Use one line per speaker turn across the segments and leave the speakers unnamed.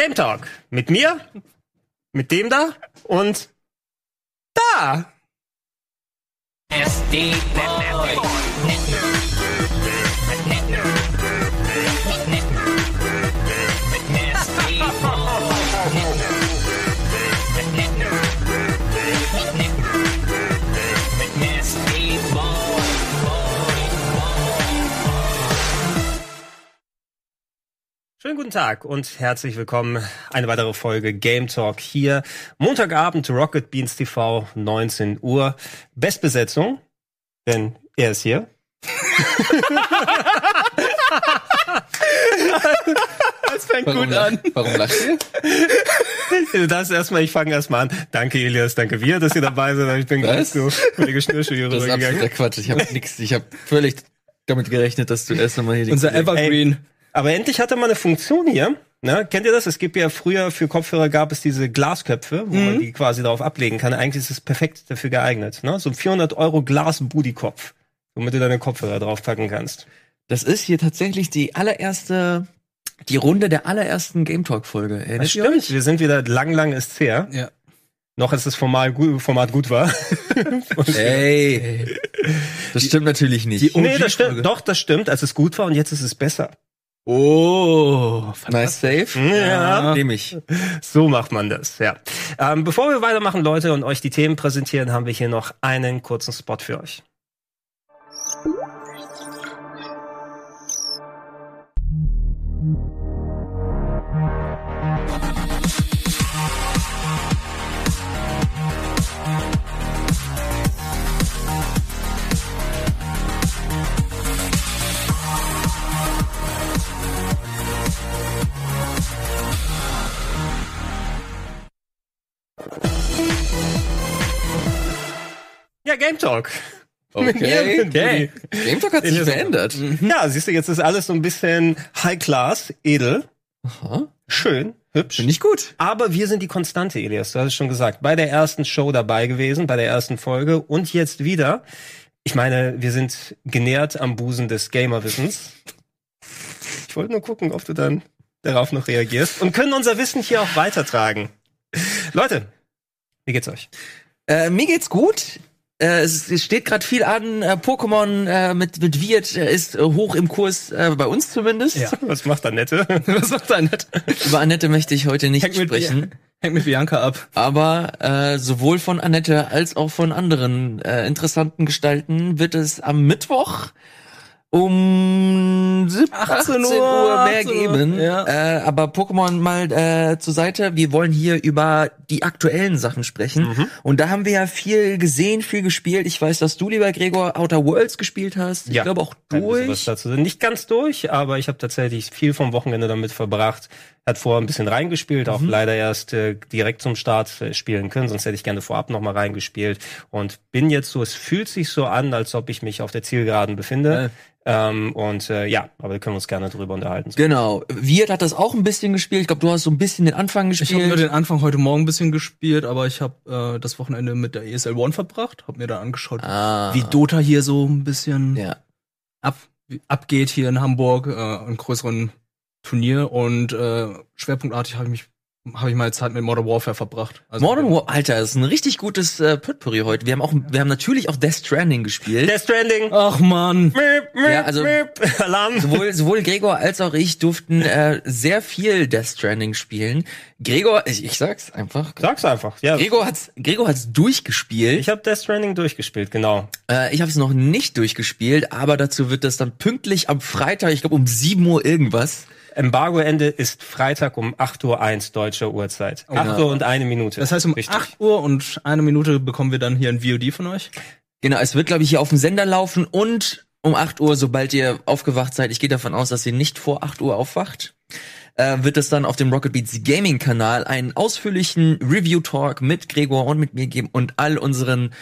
Game Talk. Mit mir, mit dem da und da.
SD Boy.
Schönen guten Tag und herzlich willkommen. Eine weitere Folge Game Talk hier. Montagabend Rocket Beans TV, 19 Uhr. Bestbesetzung, denn er ist hier.
Das fängt
Warum,
gut an.
warum lacht ihr?
Das erstmal, ich fange erstmal an. Danke Elias, danke wir, dass ihr dabei seid. Ich bin ganz so mit der Geschnürschuhe hier
Das ist
rübergegangen.
absoluter Quatsch. Ich habe nix. Ich habe völlig damit gerechnet, dass du erst einmal hier die
Unser Evergreen.
Aber endlich hat er mal eine Funktion hier. Ne? Kennt ihr das? Es gibt ja früher für Kopfhörer gab es diese Glasköpfe, wo man die quasi darauf ablegen kann. Eigentlich ist es perfekt dafür geeignet. Ne? So ein 400 Euro Glas Booty-Kopf, womit du deine Kopfhörer draufpacken kannst.
Das ist hier tatsächlich die allererste, die Runde der allerersten Game Talk Folge.
Das stimmt.
euch?
Wir sind wieder lang, lang ist her.
Ja.
Noch als das Format gut, Format gut war.
Ey, das stimmt natürlich nicht.
Die-
nee, das stimmt. Doch, das stimmt, als es gut war und jetzt ist es besser.
Oh,
nice save.
Ja.
Nehme ich.
So macht man das, ja. Ähm, bevor wir weitermachen, Leute, und euch die Themen präsentieren, haben wir hier noch einen kurzen Spot für euch. Game Talk.
Okay. okay. Game Talk hat sich verändert.
Ja, siehst du, jetzt ist alles so ein bisschen High Class, edel,
Aha.
schön, hübsch.
Finde ich gut.
Aber wir sind die Konstante, Elias. Du hast es schon gesagt. Bei der ersten Show dabei gewesen, bei der ersten Folge und jetzt wieder. Ich meine, wir sind genährt am Busen des Gamerwissens. Ich wollte nur gucken, ob du dann darauf noch reagierst und können unser Wissen hier auch weitertragen. Leute, wie geht's euch?
Äh, mir geht's gut. Äh, es, es steht gerade viel an. Äh, Pokémon äh, mit mit Wirt ist hoch im Kurs, bei uns zumindest.
Ja.
Was macht Annette?
Was macht nicht?
Über Annette möchte ich heute nicht
Hängt mit,
sprechen.
hängt mit Bianca ab.
Aber äh, sowohl von Annette als auch von anderen äh, interessanten Gestalten wird es am Mittwoch um 17, 18
18
Uhr, mehr
18 Uhr,
geben.
ja.
Äh, aber Pokémon mal äh, zur Seite. Wir wollen hier über die aktuellen Sachen sprechen.
Mhm.
Und da haben wir ja viel gesehen, viel gespielt. Ich weiß, dass du, lieber Gregor, Outer Worlds gespielt hast. Ich
Ja.
glaube auch durch.
Was dazu. Nicht ganz durch, aber ich habe tatsächlich viel vom Wochenende damit verbracht. Hat vorher ein bisschen reingespielt, auch leider erst äh, direkt zum Start äh, spielen können, sonst hätte ich gerne vorab noch mal reingespielt und bin jetzt so, es fühlt sich so an, als ob ich mich auf der Zielgeraden befinde. Ähm, und äh, ja, aber wir können uns gerne drüber unterhalten.
Genau. Wirt hat das auch ein bisschen gespielt. Ich glaube, du hast so ein bisschen den Anfang
Ich habe nur
gespielt.
den Anfang heute Morgen ein bisschen gespielt, aber ich habe äh, das Wochenende mit der ESL One verbracht, habe mir da angeschaut,
ah,
wie Dota hier so ein bisschen
ja.
ab, abgeht hier in Hamburg, äh, einem größeren Turnier und äh, schwerpunktartig habe ich mich habe ich mal Zeit mit Modern Warfare verbracht. Also,
Modern War, Alter, das ist ein richtig gutes äh, Potpourri heute. Wir haben auch, wir haben natürlich auch Death Stranding gespielt.
Death Stranding.
Ach man.
Ja, also-
miep. Alarm.
sowohl, sowohl Gregor als auch ich durften äh, sehr viel Death Stranding spielen. Gregor, ich, ich sag's einfach.
Sag's einfach. Ja,
Gregor hat's, Gregor hat's durchgespielt.
ich habe Death Stranding durchgespielt, genau.
Äh, ich habe es noch nicht durchgespielt, aber dazu wird das dann pünktlich am Freitag, ich glaube um 7 Uhr irgendwas.
Embargoende ist Freitag um 8.01 Uhr deutscher Uhrzeit. 8 Uhr und eine Minute.
Das heißt, um
Richtig.
8 Uhr und eine Minute bekommen wir dann hier ein VOD von euch.
Genau, es wird, glaube ich, hier auf dem Sender laufen und um 8 Uhr, sobald ihr aufgewacht seid, ich gehe davon aus, dass ihr nicht vor 8 Uhr aufwacht, äh, wird es dann auf dem Rocket Beats Gaming Kanal einen ausführlichen Review-Talk mit Gregor und mit mir geben und all unseren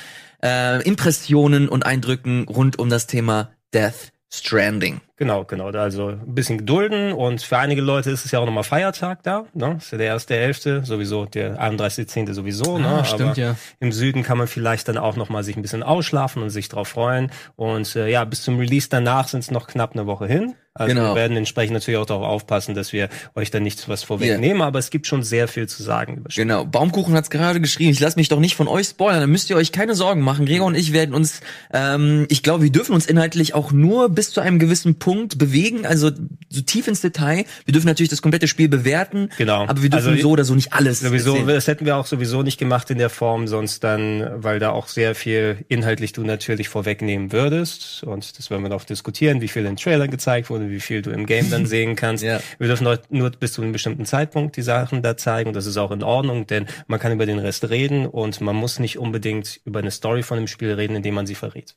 äh, Impressionen und Eindrücken rund um das Thema Death Stranding.
Genau, genau. Also ein bisschen gedulden und für einige Leute ist es ja auch nochmal Feiertag da. Ne? Ist ja der erste Elfte, sowieso der 31.10. sowieso. ne?
Ah, stimmt,
Aber
ja.
Im Süden kann man vielleicht dann auch nochmal sich ein bisschen ausschlafen und sich drauf freuen. Und äh, ja, bis zum Release danach sind es noch knapp eine Woche hin. Also
Genau.
wir werden entsprechend natürlich auch darauf aufpassen, dass wir euch da nichts was vorwegnehmen, aber es gibt schon sehr viel zu sagen über.
Genau, Baumkuchen hat's gerade geschrieben. Ich lasse mich doch nicht von euch spoilern. Da müsst ihr euch keine Sorgen machen. Gregor und ich werden uns, ähm, ich glaube, wir dürfen uns inhaltlich auch nur bis zu einem gewissen Punkt bewegen, also so tief ins Detail. Wir dürfen natürlich das komplette Spiel bewerten,
Genau.
aber wir dürfen
Also,
so oder so nicht alles.
Sowieso,
erzählen.
das hätten wir auch sowieso nicht gemacht in der Form, sonst dann, weil da auch sehr viel inhaltlich du natürlich vorwegnehmen würdest. Und das werden wir noch diskutieren, wie viel in Trailern gezeigt wurde, wie viel du im Game dann sehen kannst.
Ja.
Wir dürfen nur, nur bis zu einem bestimmten Zeitpunkt die Sachen da zeigen. Und das ist auch in Ordnung, denn man kann über den Rest reden und man muss nicht unbedingt über eine Story von dem Spiel reden, indem man sie verrät.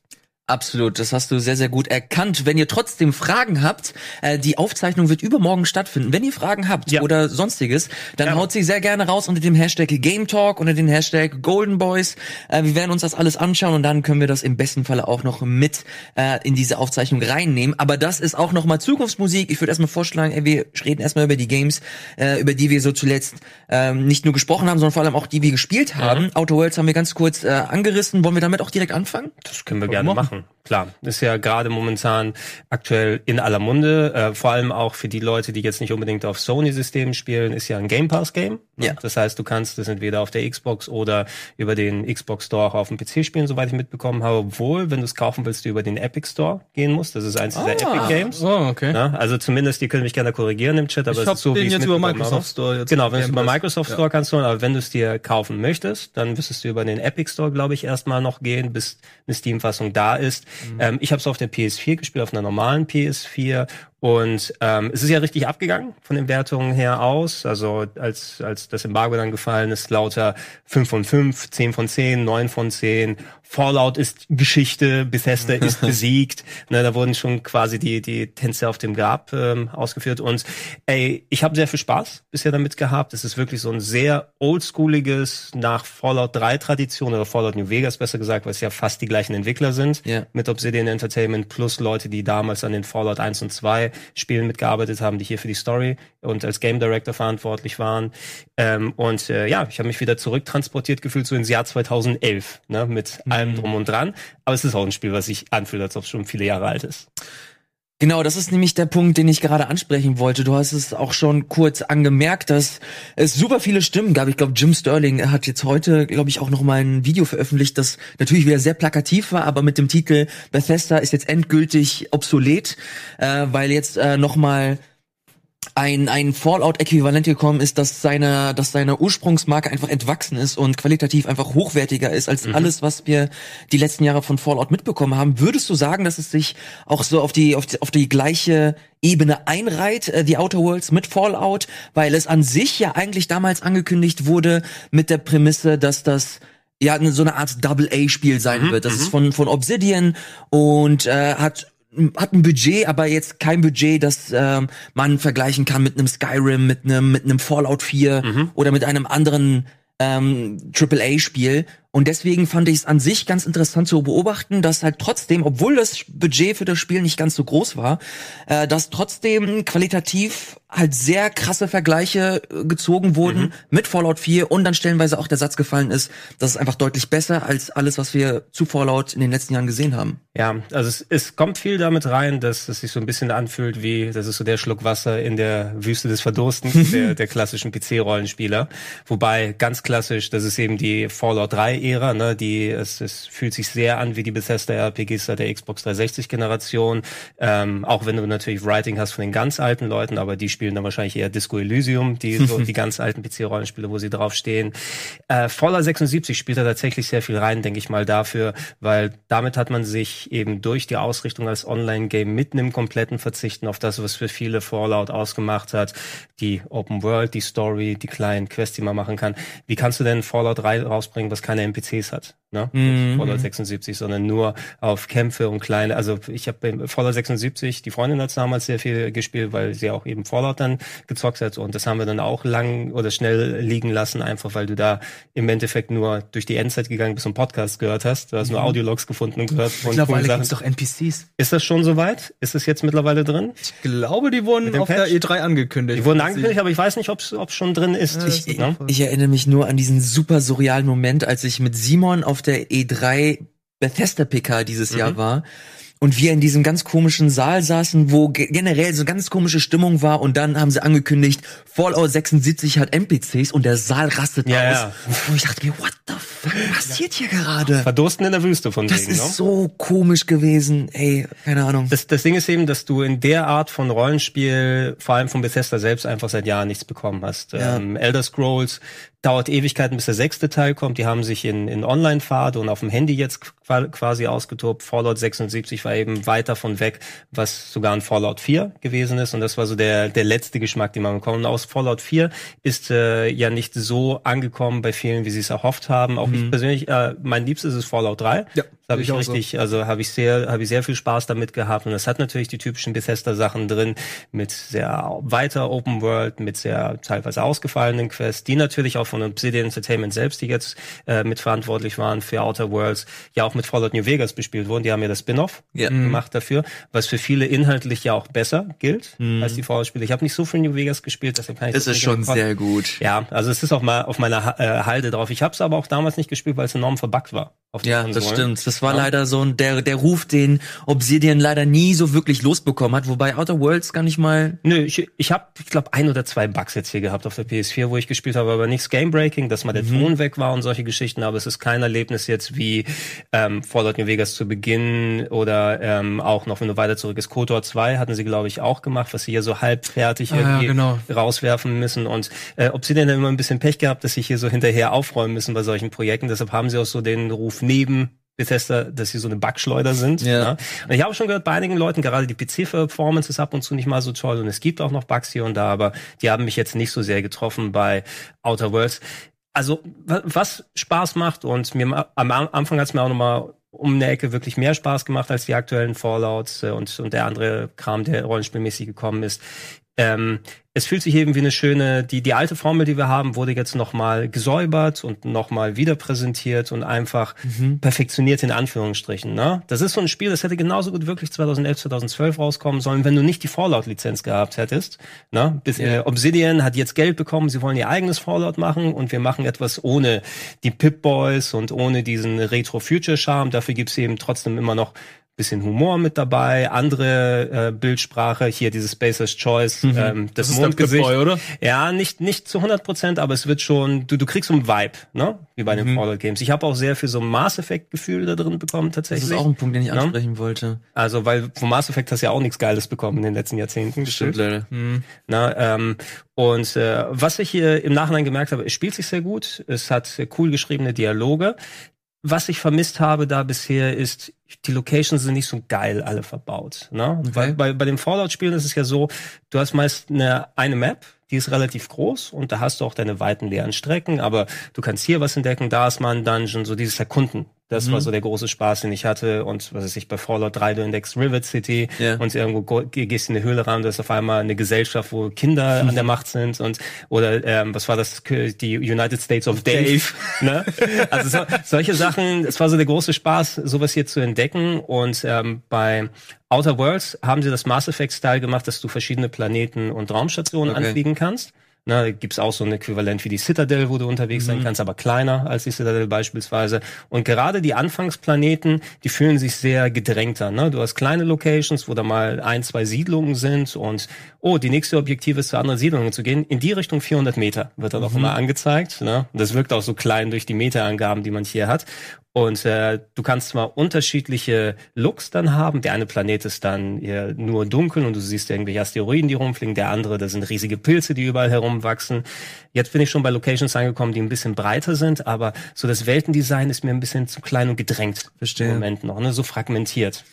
Absolut, das hast du sehr, sehr gut erkannt. Wenn ihr trotzdem Fragen habt, äh, die Aufzeichnung wird übermorgen stattfinden. Wenn ihr Fragen habt
Ja.
oder sonstiges, dann
Ja.
haut sie sehr gerne raus unter dem Hashtag Game Talk, unter dem Hashtag Golden Boys. Äh, wir werden uns das alles anschauen und dann können wir das im besten Falle auch noch mit äh, in diese Aufzeichnung reinnehmen. Aber das ist auch nochmal Zukunftsmusik. Ich würde erstmal vorschlagen, ey, wir reden erstmal über die Games, äh, über die wir so zuletzt ähm, nicht nur gesprochen haben, sondern vor allem auch die wir gespielt haben. Outer Worlds haben wir ganz kurz äh, angerissen. Wollen wir damit auch direkt anfangen?
Das können wir gerne
wir
machen. Klar, ist ja gerade momentan aktuell in aller Munde. Äh, vor allem auch für die Leute, die jetzt nicht unbedingt auf Sony-Systemen spielen, ist ja ein Game Pass-Game. ne?
Ja.
Das heißt, du kannst es entweder auf der Xbox oder über den Xbox Store auch auf dem PC spielen, soweit ich mitbekommen habe. Obwohl, wenn du es kaufen willst, du über den Epic Store gehen musst. Das ist eins dieser Epic Games.
Oh, okay.
Na, also zumindest, die können mich gerne korrigieren im Chat, aber
ich
es
hab
ist so, wie
den
ich
jetzt über Microsoft
habe.
Store jetzt.
Genau, wenn du es über. Microsoft
Ja.
Store kannst du, aber wenn du es dir kaufen möchtest, dann müsstest du über den Epic Store, glaube ich, erstmal noch gehen, bis eine Steam-Fassung da ist.
Mhm.
Ähm, ich habe es auf der PS4 gespielt, auf einer normalen PS4 und ähm, es ist ja richtig abgegangen von den Wertungen her aus. Also als, als das Embargo dann gefallen ist, lauter 5 von 5, 10 von 10, 9 von 10. Fallout ist Geschichte, Bethesda ist besiegt. Ne, da wurden schon quasi die, die Tänze auf dem Grab ähm, ausgeführt. Und ey, ich habe sehr viel Spaß bisher damit gehabt. Es ist wirklich so ein sehr oldschooliges, nach Fallout 3 Tradition oder Fallout New Vegas besser gesagt, weil es ja fast die gleichen Entwickler sind.
Ja.
Mit Obsidian Entertainment plus Leute, die damals an den Fallout 1 und 2 Spielen mitgearbeitet haben, die hier für die Story und als Game Director verantwortlich waren. Ähm, und äh, ja, ich habe mich wieder zurücktransportiert gefühlt so ins Jahr 2011, ne, mit allem drum und dran. Aber es ist auch ein Spiel, was sich anfühlt, als ob es schon viele Jahre alt ist.
Genau, das ist nämlich der Punkt, den ich gerade ansprechen wollte. Du hast es auch schon kurz angemerkt, dass es super viele Stimmen gab. Ich glaube, Jim Sterling hat jetzt heute, glaube ich, auch noch mal ein Video veröffentlicht, das natürlich wieder sehr plakativ war, aber mit dem Titel Bethesda ist jetzt endgültig obsolet, äh, weil jetzt äh, noch mal ein, ein Fallout-Äquivalent gekommen ist, dass seine, dass seine Ursprungsmarke einfach entwachsen ist und qualitativ einfach hochwertiger ist als alles, was wir die letzten Jahre von Fallout mitbekommen haben. Würdest du sagen, dass es sich auch so auf die, auf die, auf die gleiche Ebene einreiht, äh, die Outer Worlds mit Fallout, weil es an sich ja eigentlich damals angekündigt wurde mit der Prämisse, dass das ja so eine Art Double-A-Spiel sein wird. Das ist von, von Obsidian und äh, hat hat ein Budget, aber jetzt kein Budget, das ähm, man vergleichen kann mit einem Skyrim, mit einem mit einem Fallout 4 oder mit einem anderen ähm, AAA-Spiel. Und deswegen fand ich es an sich ganz interessant zu beobachten, dass halt trotzdem, obwohl das Budget für das Spiel nicht ganz so groß war, äh, dass trotzdem qualitativ halt sehr krasse Vergleiche äh, gezogen wurden mit Fallout 4 und dann stellenweise auch der Satz gefallen ist, dass es einfach deutlich besser als alles, was wir zu Fallout in den letzten Jahren gesehen haben.
Ja, also es, es kommt viel damit rein, dass es sich so ein bisschen anfühlt wie, das ist so der Schluck Wasser in der Wüste des Verdurstens der, der klassischen PC-Rollenspieler. Wobei ganz klassisch, das ist eben die Fallout 3-Ära, ne, die, es, es fühlt sich sehr an wie die Bethesda-RPGs seit der Xbox 360-Generation. Ähm, auch wenn du natürlich Writing hast von den ganz alten Leuten, aber die spielen dann wahrscheinlich eher Disco Elysium, die so die ganz alten PC-Rollenspiele, wo sie draufstehen. Äh, Fallout 76 spielt da tatsächlich sehr viel rein, denke ich mal, dafür, weil damit hat man sich eben durch die Ausrichtung als Online-Game mit einem kompletten Verzichten auf das, was für viele Fallout ausgemacht hat, die Open World, die Story, die kleinen Quests, die man machen kann. Wie kannst du denn Fallout 3 rausbringen, was keine NPCs hat? Ne?
Mhm.
Fallout 76, sondern nur auf Kämpfe und kleine. Also ich habe Fallout 76, die Freundin hat damals sehr viel gespielt, weil sie auch eben Fallout dann gezockt hat und das haben wir dann auch lang oder schnell liegen lassen, einfach weil du da im Endeffekt nur durch die Endzeit gegangen bist und Podcast gehört hast. Du hast nur Audiologs gefunden und gehört von
Mittlerweile gibt's doch NPCs.
Ist das schon soweit? Ist es jetzt mittlerweile drin?
Ich glaube, die wurden auf der
Patch?
E3 angekündigt.
Die wurden angekündigt, aber ich weiß nicht, ob es schon drin ist.
Ja,
ich,
ist
ne?
Ich erinnere mich nur an diesen super surrealen Moment, als ich mit Simon auf der E3 Bethesda PK dieses Jahr war und wir in diesem ganz komischen Saal saßen, wo ge generell so ganz komische Stimmung war und dann haben sie angekündigt, Fallout 76 hat NPCs und der Saal rastet
Ja,
aus.
ja.
Und ich dachte mir, what the fuck passiert hier gerade?
Verdursten in der Wüste von
Das
wegen, ne?
ist so komisch gewesen. Ey, keine Ahnung.
Das, das Ding ist eben, dass du in der Art von Rollenspiel, vor allem von Bethesda selbst, einfach seit Jahren nichts bekommen hast.
Ja.
Ähm, Elder Scrolls dauert Ewigkeiten, bis der sechste Teil kommt. Die haben sich in, in Online-Phase und auf dem Handy jetzt qua- quasi ausgetobt. Fallout 76 war eben weit davon weg, was sogar ein Fallout 4 gewesen ist. Und das war so der, der letzte Geschmack, den man bekommt. Und aus Fallout 4 ist äh, ja nicht so angekommen bei vielen, wie sie es erhofft haben. Auch ich persönlich, äh, mein liebstes ist Fallout 3.
Ja,
habe
ich
ich
auch so.
richtig, also habe ich sehr, habe ich sehr viel Spaß damit gehabt. Und es hat natürlich die typischen Bethesda-Sachen drin, mit sehr weiter Open World, mit sehr teilweise ausgefallenen Quests, die natürlich auch von Obsidian Entertainment selbst, die jetzt äh, mitverantwortlich waren für Outer Worlds, ja auch mit Fallout New Vegas bespielt wurden. Die haben ja das Spin-off
Ja.
gemacht dafür, was für viele inhaltlich ja auch besser gilt als die Fallout-Spiele. Ich habe nicht so viel New Vegas gespielt, deshalb kann ich
Das ist
nicht
schon sehr gut.
ja, also es ist auch mal auf meiner äh, Halde drauf. Ich habe es aber auch damals nicht gespielt, weil es enorm verbuggt war.
Ja, das
Konsolen.
stimmt. Das war
Ja.
leider so ein, der, der Ruf, den Obsidian leider nie so wirklich losbekommen hat, wobei Outer Worlds gar nicht mal.
Nö, ich, ich habe, ich glaube, ein oder zwei Bugs jetzt hier gehabt auf der PS4, wo ich gespielt habe, aber nichts Game-Breaking, dass mal der Ton weg war und solche Geschichten, aber es ist kein Erlebnis jetzt wie ähm, Fallout New Vegas zu Beginn oder ähm, auch noch, wenn du weiter zurück ist, KOTOR 2 hatten sie, glaube ich, auch gemacht, was sie hier so halbfertig
Ah, ja,
irgendwie
genau.
rauswerfen müssen. Und äh, Obsidian hat immer ein bisschen Pech gehabt, dass sie hier so hinterher aufräumen müssen bei solchen Projekten, deshalb haben sie auch so den Ruf neben Bethesda, dass sie so eine Bugschleuder sind.
Ja.
Ja. Und ich habe schon gehört, bei einigen Leuten, gerade die PC-Performance ist ab und zu nicht mal so toll und es gibt auch noch Bugs hier und da, aber die haben mich jetzt nicht so sehr getroffen bei Outer Worlds. Also, wa- was Spaß macht und mir am Anfang hat es mir auch nochmal um eine Ecke wirklich mehr Spaß gemacht als die aktuellen Fallouts äh, und, und der andere Kram, der rollenspielmäßig gekommen ist. Ähm, es fühlt sich eben wie eine schöne, die, die alte Formel, die wir haben, wurde jetzt nochmal gesäubert und nochmal wieder präsentiert und einfach perfektioniert in Anführungsstrichen. Ne? Das ist so ein Spiel, das hätte genauso gut wirklich 2011, 2012 rauskommen sollen, wenn du nicht die Fallout-Lizenz gehabt hättest. Ne? Bis, äh, Obsidian hat jetzt Geld bekommen, sie wollen ihr eigenes Fallout machen und wir machen etwas ohne die Pip-Boys und ohne diesen Retro-Future-Charme. Dafür gibt's eben trotzdem immer noch bisschen Humor mit dabei, andere äh, Bildsprache, hier dieses Spacer's Choice, ähm, das,
Das
Mondgesicht.
Pip-Boy, oder?
Ja, nicht nicht zu 100 Prozent, aber es wird schon, du, du kriegst so einen Vibe, ne? Wie bei den Fallout Games. Ich habe auch sehr viel so Mass Effect Gefühl da drin bekommen
Das
tatsächlich.
ist auch ein Punkt, den ich
Ja.
ansprechen wollte.
also, weil vom Mass Effect hast du ja auch nichts Geiles bekommen in den letzten Jahrzehnten.
Stimmt leider.
Na, ähm, und äh, was ich hier im Nachhinein gemerkt habe, es spielt sich sehr gut, es hat cool geschriebene Dialoge. Was ich vermisst habe da bisher ist, die Locations sind nicht so geil alle verbaut. Ne? Weil bei, bei den Fallout-Spielen ist es ja so, du hast meist eine, eine Map, die ist relativ groß und da hast du auch deine weiten leeren Strecken, aber du kannst hier was entdecken, da ist mal ein Dungeon, so dieses Erkunden. Das war so der große Spaß, den ich hatte. Und was weiß ich, bei Fallout 3, du entdeckst Rivet City
Ja.
und irgendwo gehst in eine Höhle rein, da ist auf einmal eine Gesellschaft, wo Kinder an der Macht sind und oder ähm, was war das, die United States of Dave. ne? Also so, solche Sachen, es war so der große Spaß, sowas hier zu entdecken. Und ähm, bei Outer Worlds haben sie das Mass Effect-Style gemacht, dass du verschiedene Planeten und Raumstationen
Okay.
anfliegen kannst. Na, da gibt's auch so ein Äquivalent wie die Citadel, wo du unterwegs sein kannst, aber kleiner als die Citadel beispielsweise. Und gerade die Anfangsplaneten, die fühlen sich sehr gedrängter. Ne? Du hast kleine Locations, wo da mal ein, zwei Siedlungen sind und oh, die nächste Objektive ist zu anderen Siedlungen zu gehen. In die Richtung 400 Meter wird dann auch immer angezeigt. Ne? Das wirkt auch so klein durch die Meterangaben, die man hier hat. Und äh, du kannst zwar unterschiedliche Looks dann haben. Der eine Planet ist dann eher nur dunkel und du siehst irgendwelche Asteroiden, die rumfliegen. Der andere, da sind riesige Pilze, die überall herumwachsen. Jetzt bin ich schon bei Locations angekommen, die ein bisschen breiter sind, aber so das Weltendesign ist mir ein bisschen zu klein und gedrängt.
Verstehe.
Im Moment noch, ne? so fragmentiert.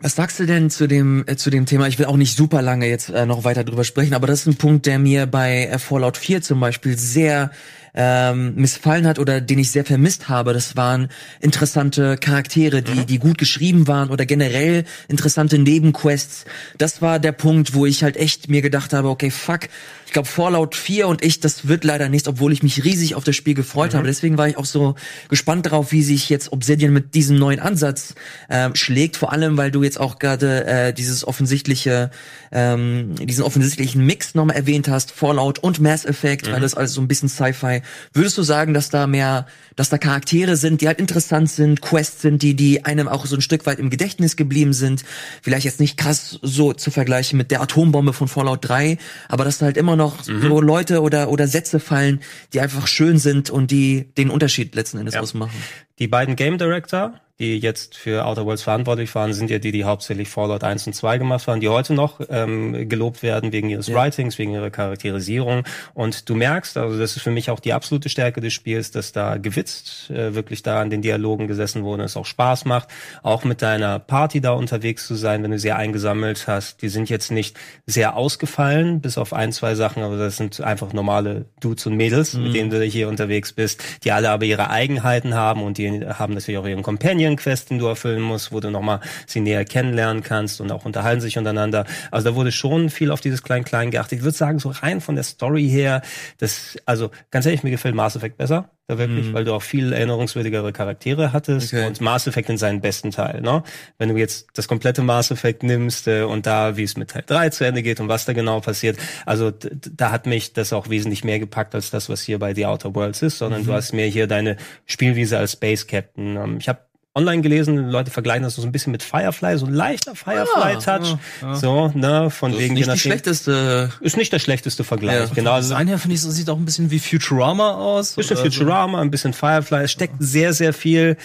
Was sagst du denn zu dem äh, zu dem Thema? Ich will auch nicht super lange jetzt äh, noch weiter drüber sprechen, aber das ist ein Punkt, der mir bei äh, Fallout 4 zum Beispiel sehr ähm, missfallen hat oder den ich sehr vermisst habe. Das waren interessante Charaktere, die die gut geschrieben waren oder generell interessante Nebenquests. Das war der Punkt, wo ich halt echt mir gedacht habe, okay, fuck, ich glaube Fallout 4 und ich, das wird leider nichts, obwohl ich mich riesig auf das Spiel gefreut habe. Deswegen war ich auch so gespannt darauf, wie sich jetzt Obsidian mit diesem neuen Ansatz ähm, schlägt. Vor allem, weil du jetzt auch gerade äh, dieses offensichtliche, ähm, diesen offensichtlichen Mix nochmal erwähnt hast, Fallout und Mass Effect, weil das alles so ein bisschen Sci-Fi Würdest du sagen, dass da mehr, dass da Charaktere sind, die halt interessant sind, Quests sind, die, die einem auch so ein Stück weit im Gedächtnis geblieben sind? Vielleicht jetzt nicht krass so zu vergleichen mit der Atombombe von Fallout 3, aber dass da halt immer noch so Leute oder, oder Sätze fallen, die einfach schön sind und die den Unterschied letzten Endes ausmachen.
Die beiden Game Director, die jetzt für Outer Worlds verantwortlich waren, sind ja die, die hauptsächlich Fallout 1 und 2 gemacht haben, die heute noch ähm, gelobt werden wegen ihres Writings, wegen ihrer Charakterisierung. Und du merkst, also das ist für mich auch die absolute Stärke des Spiels, dass da gewitzt äh, wirklich da an den Dialogen gesessen wurde, es auch Spaß macht, auch mit deiner Party da unterwegs zu sein, wenn du sie eingesammelt hast. Die sind jetzt nicht sehr ausgefallen, bis auf ein, zwei Sachen, aber das sind einfach normale Dudes und Mädels, mit denen du hier unterwegs bist, die alle aber ihre Eigenheiten haben und die haben natürlich auch ihren Companion-Quest, den du erfüllen musst, wo du nochmal sie näher kennenlernen kannst und auch unterhalten sich untereinander. Also da wurde schon viel auf dieses Klein-Klein geachtet. Ich würde sagen, so rein von der Story her, das, also ganz ehrlich, mir gefällt Mass Effect besser. Da wirklich, weil du auch viel erinnerungswürdigere Charaktere hattest
Okay.
und Mass Effect in seinen besten Teil. Ne? Wenn du jetzt das komplette Mass Effect nimmst äh, und da, wie es mit Teil 3 zu Ende geht und was da genau passiert, also da hat mich das auch wesentlich mehr gepackt als das, was hier bei The Outer Worlds ist, sondern du hast mir hier deine Spielwiese als Space Captain. Ähm, ich habe online gelesen, Leute vergleichen das so ein bisschen mit Firefly, so ein leichter Firefly-Touch. So, ne, von
Das ist
wegen
nicht
je
die
nachdem-
schlechteste.
Ist nicht der schlechteste Vergleich.
Ja.
genau.
Design her finde ich, so sieht auch ein bisschen wie Futurama aus.
bisschen
oder so.
Futurama, ein bisschen Firefly. Es steckt sehr, sehr viel.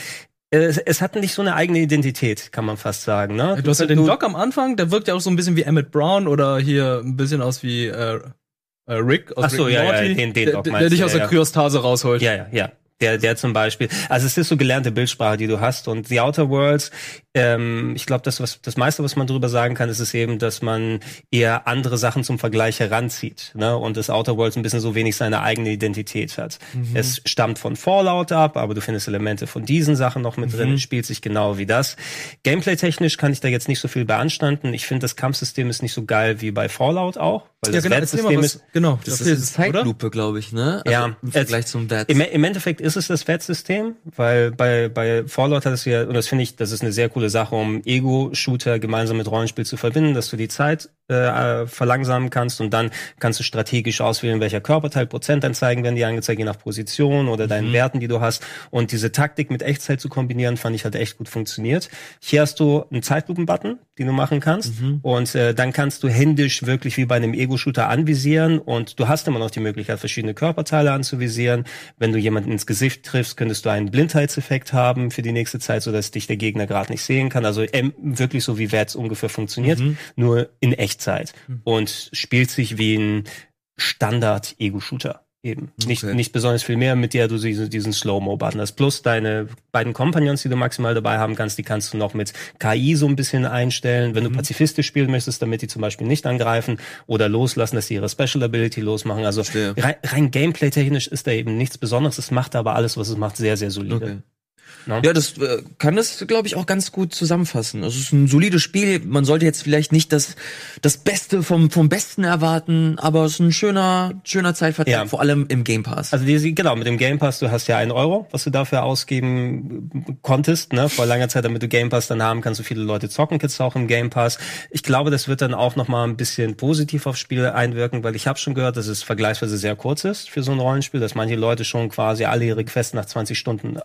Es, es hat nicht so eine eigene Identität, kann man fast sagen. Ne?
Du hast ja den Doc am Anfang, der wirkt ja auch so ein bisschen wie Emmett Brown oder hier ein bisschen aus wie äh, äh, Rick aus
Ach so,
Rick
ja,
and
ja,
Morty,
den- den
der,
Doc
der, der dich aus
ja,
der
ja.
Kryostase rausholt.
Ja, ja, ja. Der, der zum Beispiel. Also es ist so gelernte Bildsprache, die du hast. Und The Outer Worlds, ähm, ich glaube, das, was, das meiste, was man darüber sagen kann, ist es eben, dass man eher andere Sachen zum Vergleich heranzieht. Ne? Und das Outer Worlds ein bisschen so wenig seine eigene Identität hat. Es stammt von Fallout ab, aber du findest Elemente von diesen Sachen noch mit drin, es spielt sich genau wie das. Gameplay-technisch kann ich da jetzt nicht so viel beanstanden. Ich finde, das Kampfsystem ist nicht so geil wie bei Fallout auch, weil das
erzähl mal
Wertsystem ist
Genau,
Das
dafür
ist eine? Zeitlupe, glaube ich, ne? Also
Ja,
Im Vergleich zum Dead.
Im, Im Endeffekt ist es das Wettsystem, weil bei, bei Fallout hat es ja, und das finde ich, das ist eine sehr coole Sache, um Ego-Shooter gemeinsam mit Rollenspiel zu verbinden, dass du die Zeit äh, verlangsamen kannst und dann kannst du strategisch auswählen, welcher Körperteil Prozentanzeigen werden die angezeigt, je nach Position oder deinen Werten, die du hast. Und diese Taktik mit Echtzeit zu kombinieren, fand ich hat echt gut funktioniert. Hier hast du einen Zeitlupen-Button, den du machen kannst. Und äh, dann kannst du händisch wirklich wie bei einem Ego-Shooter anvisieren und du hast immer noch die Möglichkeit, verschiedene Körperteile anzuvisieren. Wenn du jemanden ins Gesicht triffst, könntest du einen Blindheitseffekt haben für die nächste Zeit, sodass dich der Gegner gerade nicht sehen kann. Also ähm, wirklich so, wie Werts ungefähr funktioniert, nur in Echtzeit. Und spielt sich wie ein Standard-Ego-Shooter. Eben. Nicht,
Okay.
nicht besonders viel mehr, mit der du diesen, diesen Slow-Mo-Button hast. Plus deine beiden Companions, die du maximal dabei haben kannst, die kannst du noch mit KI so ein bisschen einstellen. Wenn du pazifistisch spielen möchtest, damit die zum Beispiel nicht angreifen oder loslassen, dass sie ihre Special Ability losmachen. Also rein, rein gameplay-technisch ist da eben nichts Besonderes. Es macht aber alles, was es macht, sehr, sehr solide.
Okay.
Ne?
Ja, das äh, kann das, glaube ich, auch ganz gut zusammenfassen. Es ist ein solides Spiel. Man sollte jetzt vielleicht nicht das, das Beste vom, vom Besten erwarten, aber es ist ein schöner, schöner Zeitvertreib,
Ja.
vor allem im Game Pass.
Also die, genau, mit dem Game Pass, du hast ja einen Euro, was du dafür ausgeben konntest, ne, vor langer Zeit, damit du Game Pass dann haben kannst, so viele Leute zocken jetzt auch im Game Pass. Ich glaube, das wird dann auch noch mal ein bisschen positiv aufs Spiel einwirken, weil ich habe schon gehört, dass es vergleichsweise sehr kurz ist für so ein Rollenspiel, dass manche Leute schon quasi alle ihre Quests nach 20 Stunden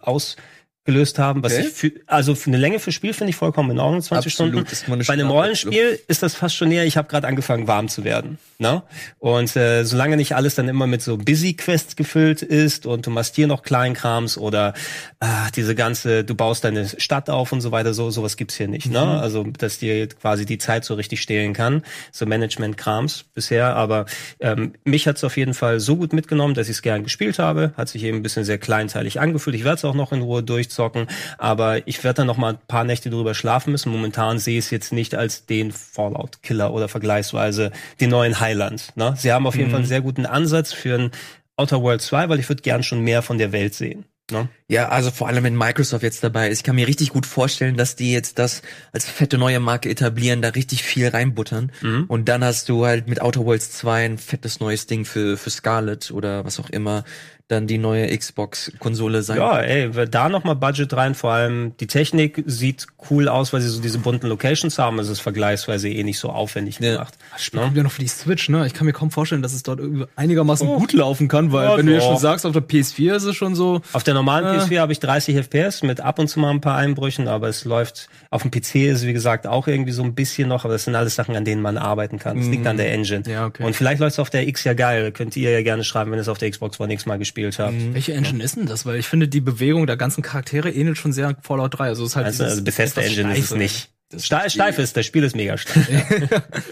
ausgelöst haben, was
Okay.
ich für, also für eine Länge für Spiel finde ich vollkommen in Ordnung, 20
Absolut,
Stunden. Bei einem Rollenspiel ist das fast schon näher, ich habe gerade angefangen warm zu werden, ne? Und äh, solange nicht alles dann immer mit so Busy Quests gefüllt ist und du machst hier noch Kleinkrams oder ah, diese ganze, du baust deine Stadt auf und so weiter, so sowas gibt's hier nicht, ne? Also dass dir quasi die Zeit so richtig stehlen kann, so Management-Krams bisher. Aber ähm, mich hat's auf jeden Fall so gut mitgenommen, dass ich es gern gespielt habe. Hat sich eben ein bisschen sehr kleinteilig angefühlt. Ich werde es auch noch in Ruhe durchzocken, aber ich werde dann noch mal ein paar Nächte drüber schlafen müssen. Momentan sehe ich es jetzt nicht als den Fallout-Killer oder vergleichsweise den neuen Highland. Ne? Sie haben auf jeden Fall einen sehr guten Ansatz für ein Outer World 2, weil ich würde gern schon mehr von der Welt sehen. Ne?
Ja, also vor allem wenn Microsoft jetzt dabei ist. Ich kann mir richtig gut vorstellen, dass die jetzt das als fette neue Marke etablieren, da richtig viel reinbuttern.
Mhm.
Und dann hast du halt mit Outer Worlds 2 ein fettes neues Ding für, für Scarlet oder was auch immer dann die neue Xbox-Konsole sein.
Ja, ey, da noch mal Budget rein. Vor allem die Technik sieht cool aus, weil sie so diese bunten Locations haben. Es ist vergleichsweise eh nicht so aufwendig
Ja.
gemacht.
Das Spiel kommt ja noch für die Switch, ne? Ich kann mir kaum vorstellen, dass es dort irgendwie einigermaßen
Oh.
gut laufen kann, weil
Ja,
wenn du ja schon sagst, auf der PS4 ist es schon so.
Auf der normalen
Äh.
PS4 habe ich 30 FPS mit ab und zu mal ein paar Einbrüchen, aber es läuft auf dem PC ist wie gesagt auch irgendwie so ein bisschen noch, aber das sind alles Sachen, an denen man arbeiten kann. Das liegt an der Engine.
Ja, okay.
Und vielleicht läuft es auf der X ja geil. Könnt ihr ja gerne schreiben, wenn es auf der Xbox One X mal gespielt habt.
Welche Engine ist denn das? Weil ich finde, die Bewegung der ganzen Charaktere ähnelt schon sehr an Fallout 3. Also es ist halt
Also, also Bethesda Engine ist es nicht.
Das ist
steif ist, das Spiel ist mega steif.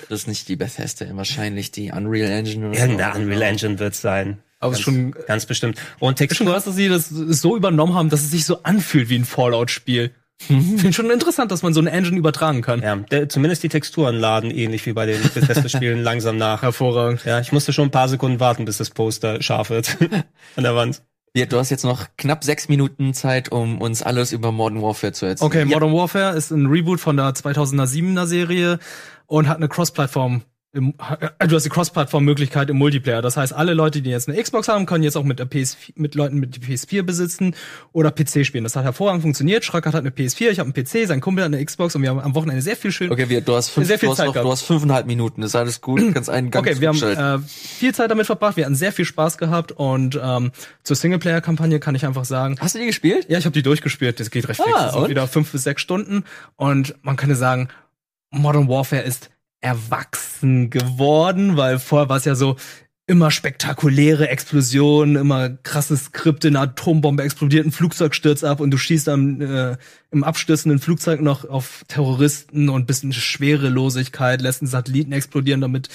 Das ist nicht die Bethesda, wahrscheinlich die Unreal Engine oder
Irgendeine
so.
Unreal Engine wird sein.
Aber es ist schon,
Ganz bestimmt. Und
ist schon krass, dass sie das so übernommen haben, dass es sich so anfühlt wie ein Fallout-Spiel. Finde ich schon interessant, dass man so eine Engine übertragen kann.
ja, der, zumindest die Texturen laden ähnlich wie bei den Bethesda-Spielen langsam nach.
Hervorragend.
Ja, ich musste schon ein paar Sekunden warten, bis das Poster scharf wird an der Wand.
Ja, du hast jetzt noch knapp sechs Minuten Zeit, um uns alles über Modern Warfare zu erzählen.
Okay, Modern Warfare ist ein Reboot von der 2007er Serie und hat eine Cross-Plattform. Im- äh, Du hast die Cross-Plattform-Möglichkeit im Multiplayer. Das heißt, alle Leute, die jetzt eine Xbox haben, können jetzt auch mit der PS4, mit Leuten mit die PS4 besitzen oder PC spielen. Das hat hervorragend funktioniert. Schrack hat eine PS4, ich habe einen PC, sein Kumpel hat eine Xbox und wir haben am Wochenende sehr viel schön.
Okay, wir, du hast fünf,
Sehr viel
du hast
Zeit
noch, du hast fünfeinhalb Minuten. Ist alles gut. Du kannst einen Gang
Okay, wir haben äh, viel Zeit damit verbracht, wir hatten sehr viel Spaß gehabt und ähm, zur Singleplayer-Kampagne kann ich einfach sagen,
Hast du die gespielt?
Ja, ich habe die durchgespielt. Das geht recht fix.
Ah,
Das sind wieder fünf bis sechs Stunden. Und man könnte sagen, Modern Warfare ist erwachsen geworden, weil vorher war es ja so immer spektakuläre Explosionen, immer krasse Skripte, eine Atombombe explodiert, ein Flugzeug stürzt ab und du schießt am, äh, im abstürzenden Flugzeug noch auf Terroristen und bist in Schwerelosigkeit, lässt einen Satelliten explodieren, damit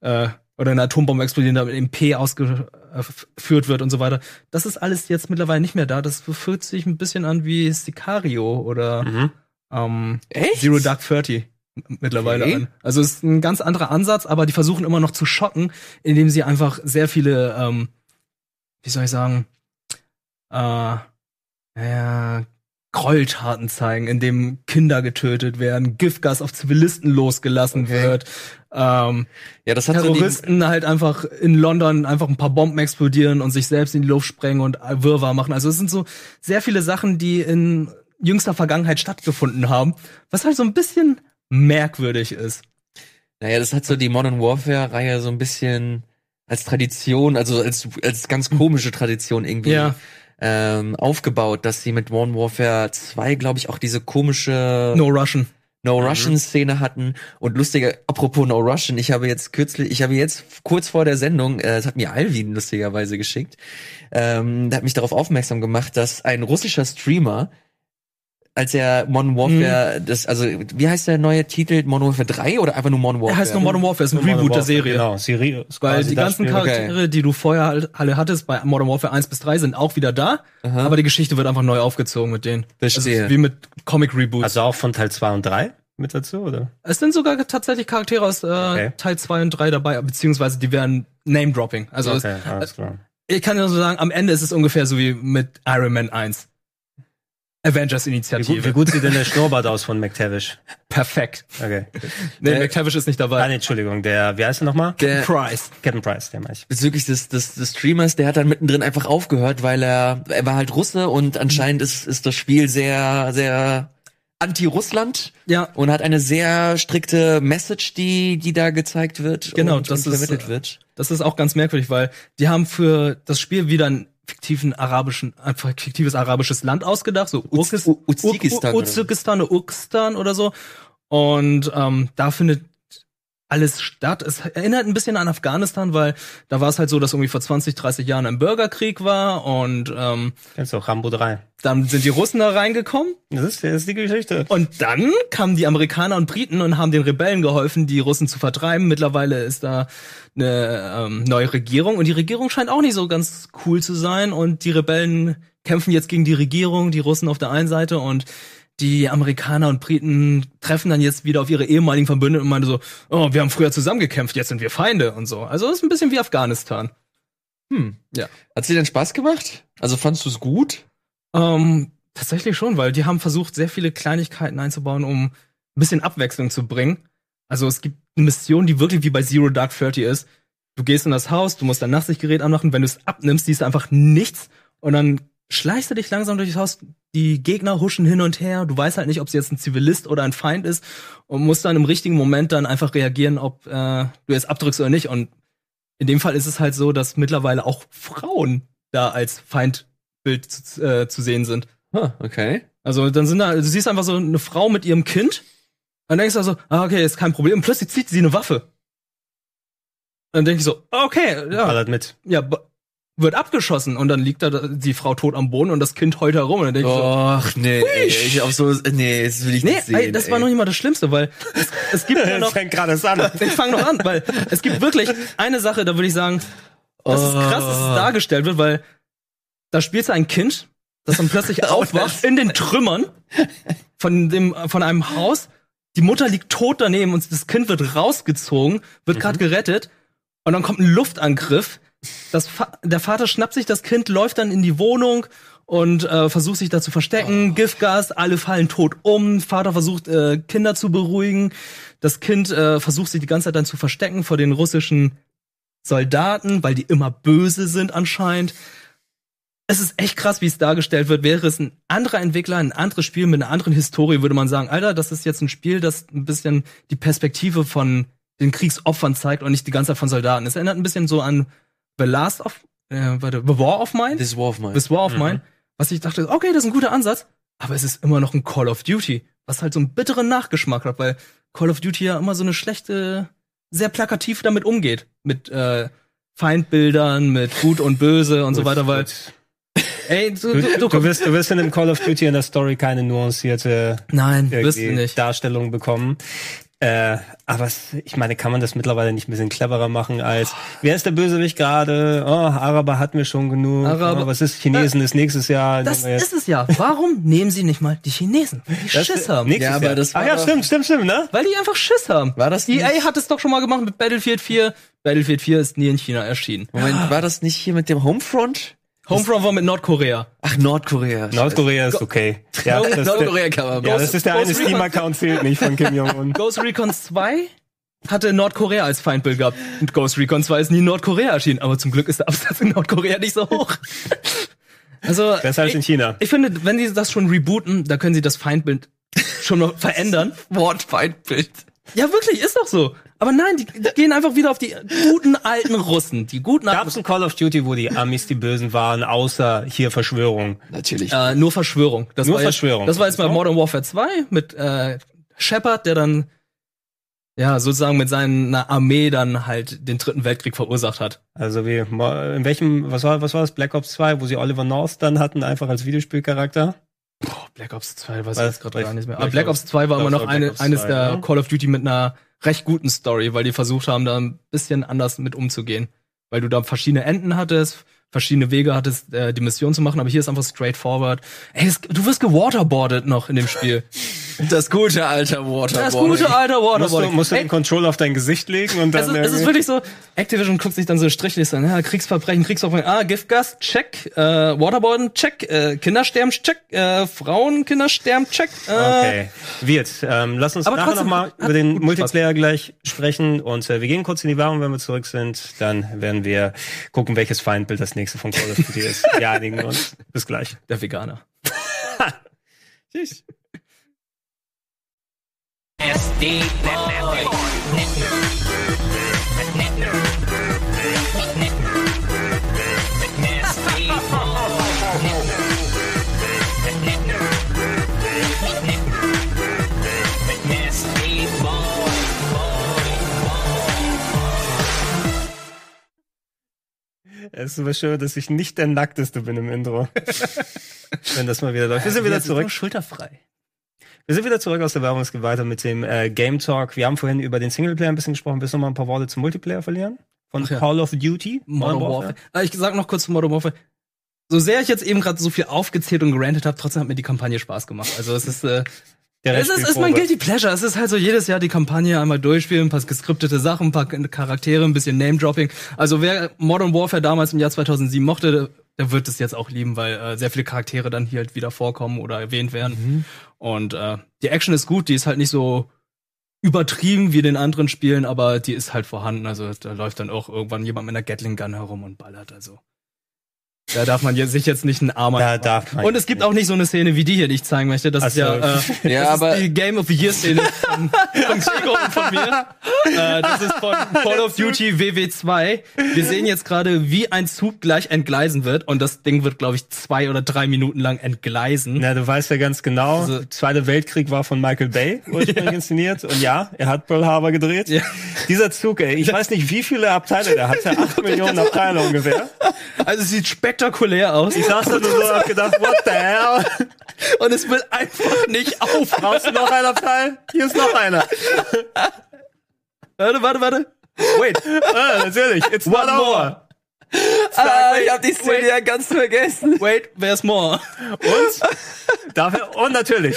äh, oder eine Atombombe explodieren, damit MP ausgeführt wird und so weiter. Das ist alles jetzt mittlerweile nicht mehr da. Das fühlt sich ein bisschen an wie Sicario oder
Mhm.
ähm,
Echt?
Zero Dark Thirty mittlerweile
Okay.
an. Also es ist ein ganz anderer Ansatz, aber die versuchen immer noch zu schocken, indem sie einfach sehr viele, ähm, wie soll ich sagen, äh, ja, Gräueltaten zeigen, in dem Kinder getötet werden, Giftgas auf Zivilisten losgelassen
Okay.
wird, ähm,
Ja, das hat so
Terroristen halt einfach in London einfach ein paar Bomben explodieren und sich selbst in die Luft sprengen und Wirrwarr machen. Also es sind so sehr viele Sachen, die in jüngster Vergangenheit stattgefunden haben, was halt so ein bisschen merkwürdig ist.
naja, das hat so die Modern Warfare Reihe so ein bisschen als Tradition, also als, als ganz komische Tradition irgendwie
Ja.
ähm, aufgebaut, dass sie mit Modern Warfare 2, glaube ich, auch diese komische
No Russian.
No Russian Szene hatten und lustiger apropos No Russian, ich habe jetzt kürzlich, ich habe jetzt kurz vor der Sendung, äh, das hat mir Alvin lustigerweise geschickt, ähm, der hat mich darauf aufmerksam gemacht, dass ein russischer Streamer als er Modern Warfare, das, also, wie heißt der neue Titel? Modern Warfare 3 oder einfach nur Modern Warfare?
Er heißt nur Modern Warfare, ist ein
Modern
Reboot der
Warfare,
Serie.
Genau, Serie ist
Weil die ganzen
Spiel.
Charaktere, die du vorher halt alle hattest bei Modern Warfare 1 bis 3, sind auch wieder da,
Aha.
aber die Geschichte wird einfach neu aufgezogen mit denen.
Verstehe.
Also wie mit Comic-Reboots.
Also auch von Teil 2 und 3 mit dazu, oder?
Es sind sogar tatsächlich Charaktere aus äh,
Okay.
Teil 2 und 3 dabei, beziehungsweise die werden Name-Dropping. Also es,
okay, alles klar.
ich kann nur so sagen, am Ende ist es ungefähr so wie mit Iron Man 1.
Wie gut,
Avengers-Initiative.
wie gut sieht denn der Schnurrbart aus von McTavish?
Perfekt.
Okay.
Nee,
Äh,
McTavish ist nicht
Ah,
dabei.
nee, Entschuldigung, der, wie heißt er nochmal?
Der,
Price.
Captain Price, der meine ich.
bezüglich des, des, des Streamers, der hat dann mittendrin einfach aufgehört, weil er, er war halt Russe und anscheinend ist, ist das Spiel sehr, sehr anti-Russland
Ja,
und hat eine sehr strikte Message, die, die da gezeigt wird
Genau,
und,
das
und
ist,
vermittelt
äh,
wird.
das ist auch ganz merkwürdig, weil die haben für das Spiel wieder einen fiktiven arabischen, ein fiktives arabisches Land ausgedacht, so Urkis-
U- Usbekistan
Ur-
oder so.
Usbekistan oder Urkstan oder so. Und ähm, da findet alles statt. Es erinnert ein bisschen an Afghanistan, weil da war es halt so, dass irgendwie vor 20, 30 Jahren ein Bürgerkrieg war und ähm,
Kennst du auch Rambo 3?
dann sind die Russen da reingekommen
Das ist, das ist die Geschichte.
und dann kamen die Amerikaner und Briten und haben den Rebellen geholfen, die Russen zu vertreiben. Mittlerweile ist da eine ähm, neue Regierung und die Regierung scheint auch nicht so ganz cool zu sein und die Rebellen kämpfen jetzt gegen die Regierung, die Russen auf der einen Seite und die Amerikaner und Briten treffen dann jetzt wieder auf ihre ehemaligen Verbündeten und meinen so, oh, wir haben früher zusammengekämpft, jetzt sind wir Feinde und so. Also es ist ein bisschen wie Afghanistan.
Hm.
Ja.
Hat's dir denn Spaß gemacht? Also fandst du es gut?
Ähm, tatsächlich schon, weil die haben versucht, sehr viele Kleinigkeiten einzubauen, um ein bisschen Abwechslung zu bringen. Also es gibt eine Mission, die wirklich wie bei Zero Dark Thirty ist. Du gehst in das Haus, du musst dein Nachtsichtgerät anmachen, wenn du es abnimmst, siehst du einfach nichts und dann schleichst du dich langsam durch das Haus, die Gegner huschen hin und her, du weißt halt nicht, ob sie jetzt ein Zivilist oder ein Feind ist und musst dann im richtigen Moment dann einfach reagieren, ob äh, du jetzt abdrückst oder nicht. Und in dem Fall ist es halt so, dass mittlerweile auch Frauen da als Feindbild zu, äh, zu sehen sind.
Huh, okay.
Also dann sind da, du siehst einfach so eine Frau mit ihrem Kind, dann denkst du also, ah, okay, ist kein Problem. Und plötzlich zieht sie eine Waffe. Dann denke ich so, okay, ja,
Ballert mit.
ja, wird abgeschossen und dann liegt da die Frau tot am Boden und das Kind heult herum und dann denke ich so,
Och, nee, ey, ich auf so, nee, das will ich
nee,
nicht sehen.
ey, das war
ey.
noch nicht mal das Schlimmste, weil es, es gibt ja noch,
fängt gerade das an.
ich fange noch an, weil es gibt wirklich eine Sache, da würde ich sagen, dass es krass, dass es dargestellt wird, weil da spielst du ein Kind, das dann plötzlich aufwacht in den Trümmern von dem von einem Haus. Die Mutter liegt tot daneben und das Kind wird rausgezogen, wird gerade gerettet und dann kommt ein Luftangriff. Das Fa der Vater schnappt sich das Kind, läuft dann in die Wohnung und äh, versucht sich da zu verstecken. Giftgas, alle fallen tot um. Vater versucht äh, Kinder zu beruhigen. Das Kind äh, versucht sich die ganze Zeit dann zu verstecken vor den russischen Soldaten, weil die immer böse sind anscheinend. Es ist echt krass, wie es dargestellt wird. Wäre es ein anderer Entwickler, ein anderes Spiel mit einer anderen Historie, würde man sagen, Alter, das ist jetzt ein Spiel, das ein bisschen die Perspektive von den Kriegsopfern zeigt und nicht die ganze Zeit von Soldaten. Es erinnert ein bisschen so an The Last of, äh, warte, The War of Mine.
This War of Mine.
This War of Mine. Was ich dachte, okay, das ist ein guter Ansatz, aber es ist immer noch ein Call of Duty, was halt so einen bitteren Nachgeschmack hat, weil Call of Duty ja immer so eine schlechte, sehr plakativ damit umgeht. Mit äh, Feindbildern, mit Gut und Böse und so weiter, weil, ey, du,
Du,
du,
du,
du,
wirst, du wirst in dem Call of Duty in der Story keine nuancierte
nein, wirst du nicht.
Darstellung bekommen. Äh, aber ich meine, kann man das mittlerweile nicht ein bisschen cleverer machen als, wer ist der Bösewicht gerade? Oh, Araber hatten wir schon genug.
Araber-
oh, was ist Chinesen ist nächstes Jahr?
Das ist es ja. Warum nehmen sie nicht mal die Chinesen? Weil die
Das-
Schiss haben.
nächstes
Ja, aber
Jahr.
das war
Ach ja, stimmt, stimmt, stimmt, ne?
Weil die einfach Schiss haben.
War das
EA
nicht-
hat es doch schon mal gemacht mit Battlefield 4. Battlefield 4 ist nie in China erschienen.
Moment, war das nicht hier mit dem Homefront?
Homefront war mit Nordkorea.
Ach, Nordkorea.
Nordkorea ist okay. Ja, das,
Nordkorea kann man.
ja, das ist der eine
Ghost Recon-
Steam-Account zählt nicht von Kim Jong-un.
Ghost Recon 2 hatte Nordkorea als Feindbild gehabt. Und Ghost Recon 2 ist nie in Nordkorea erschienen. Aber zum Glück ist der Absatz in Nordkorea nicht so hoch. Also,
Besser als in China.
ich finde, wenn sie das schon rebooten, da können sie das Feindbild schon noch verändern.
Wortfeindbild.
Ja, wirklich, ist doch so. Aber nein, die, die gehen einfach wieder auf die guten alten Russen. Die guten
Gab
alten
es ein Call of Duty, wo die Amis die Bösen waren, außer hier Verschwörung?
Natürlich.
Äh, nur Verschwörung. Das
Nur
war jetzt-
Verschwörung.
Das war jetzt bei
So.
Modern Warfare 2 mit äh, Shepard, der dann ja sozusagen mit seiner Armee dann halt den dritten Weltkrieg verursacht hat.
Also wie, in welchem, was war, was war das, Black Ops 2, wo sie Oliver North dann hatten, einfach als Videospielcharakter?
Boah, Black Ops 2 weiß
Was?
ich jetzt gerade gar nicht mehr.
Black
Aber Black
Ops-
Ops 2 war immer noch eine, eines
2,
der
ne?
Call of Duty mit einer recht guten Story, weil die versucht haben, da ein bisschen anders mit umzugehen. Weil du da verschiedene Enden hattest, verschiedene Wege hattest, äh, die Mission zu machen, aber hier ist einfach straightforward. Ey, es, du wirst gewaterboardet noch in dem Spiel.
Das gute alte Waterboarding.
Das gute alte
Musst du,
Waterboarding.
musst du den Controller auf dein Gesicht legen und dann
es ist, es ist wirklich so, Activision guckt sich dann so Strichliste an, ja, Kriegsverbrechen, Kriegsverbrechen, ah, Giftgas, check, äh, Waterboarden, check, äh, Kindersterben, check, äh, Frauen, Kindersterben, check, äh,
Okay, wird. Ähm, lass uns
Aber
nachher
trotzdem
nochmal über den Multiplayer gleich sprechen und äh, wir gehen kurz in die Werbung, wenn wir zurück sind. Dann werden wir gucken, welches Feindbild das nächste von Call of Duty ist. Wir einigen uns. Bis gleich.
der Veganer.
Tschüss.
SD Boy.
Es ist aber schön, dass ich nicht der Nackteste bin im Intro. wenn das mal wieder läuft. Wir sind wieder zurück.
Schulterfrei.
Wir sind wieder zurück aus der Werbung. Es geht weiter mit dem äh, Game Talk. Wir haben vorhin über den Singleplayer ein bisschen gesprochen. Willst du noch mal ein paar Worte zum Multiplayer verlieren? Von
ja.
Call of Duty?
Modern Warfare. Äh, Ich sag noch kurz zu Modern Warfare. So sehr ich jetzt eben gerade so viel aufgezählt und gerantet habe, trotzdem hat mir die Kampagne Spaß gemacht. Also es ist, äh,
Der
es ist, ist mein Guilty Pleasure. Es ist halt so jedes Jahr die Kampagne einmal durchspielen, ein paar geskriptete Sachen, ein paar Charaktere, ein bisschen Name-Dropping. Also wer Modern Warfare damals im Jahr 2007 mochte, der wird es jetzt auch lieben, weil äh, sehr viele Charaktere dann hier halt wieder vorkommen oder erwähnt werden. Und äh, die Action ist gut, die ist halt nicht so übertrieben wie in den anderen Spielen, aber die ist halt vorhanden. Also da läuft dann auch irgendwann jemand mit einer Gatling Gun herum und ballert. Also da darf man jetzt, sich jetzt nicht einen Arm
Da darf man
Und es gibt auch nicht so eine Szene wie die hier, die ich zeigen möchte. Das ist
Ach
ja, äh,
Ja,
das
aber-
ist die Game of the Year Szene von, von Gregor und von mir. Äh, das ist von Call of Duty WW2. Wir sehen jetzt gerade, wie ein Zug gleich entgleisen wird und das Ding wird, glaube ich, zwei oder drei Minuten lang entgleisen.
Na, du weißt ja ganz genau,
Also-
Zweiter Weltkrieg war von Michael Bay ursprünglich inszeniert. Und ja, er hat Pearl Harbor gedreht.
Ja.
Dieser Zug, ey, ich weiß nicht, wie viele Abteile der hatte. Acht Millionen Abteile ungefähr.
Also es sieht spektakulär aus
Ich saß da nur so und hab gedacht, what the hell?
und es will einfach nicht auf.
Brauchst du noch ein Abteil? Hier ist noch einer.
Warte, warte, warte. Wait.
Ah, natürlich, it's not
One
over.
more.
Ah, ich hab die Szene ja ganz vergessen.
Wait, there's more.
Und? Dafür, und natürlich.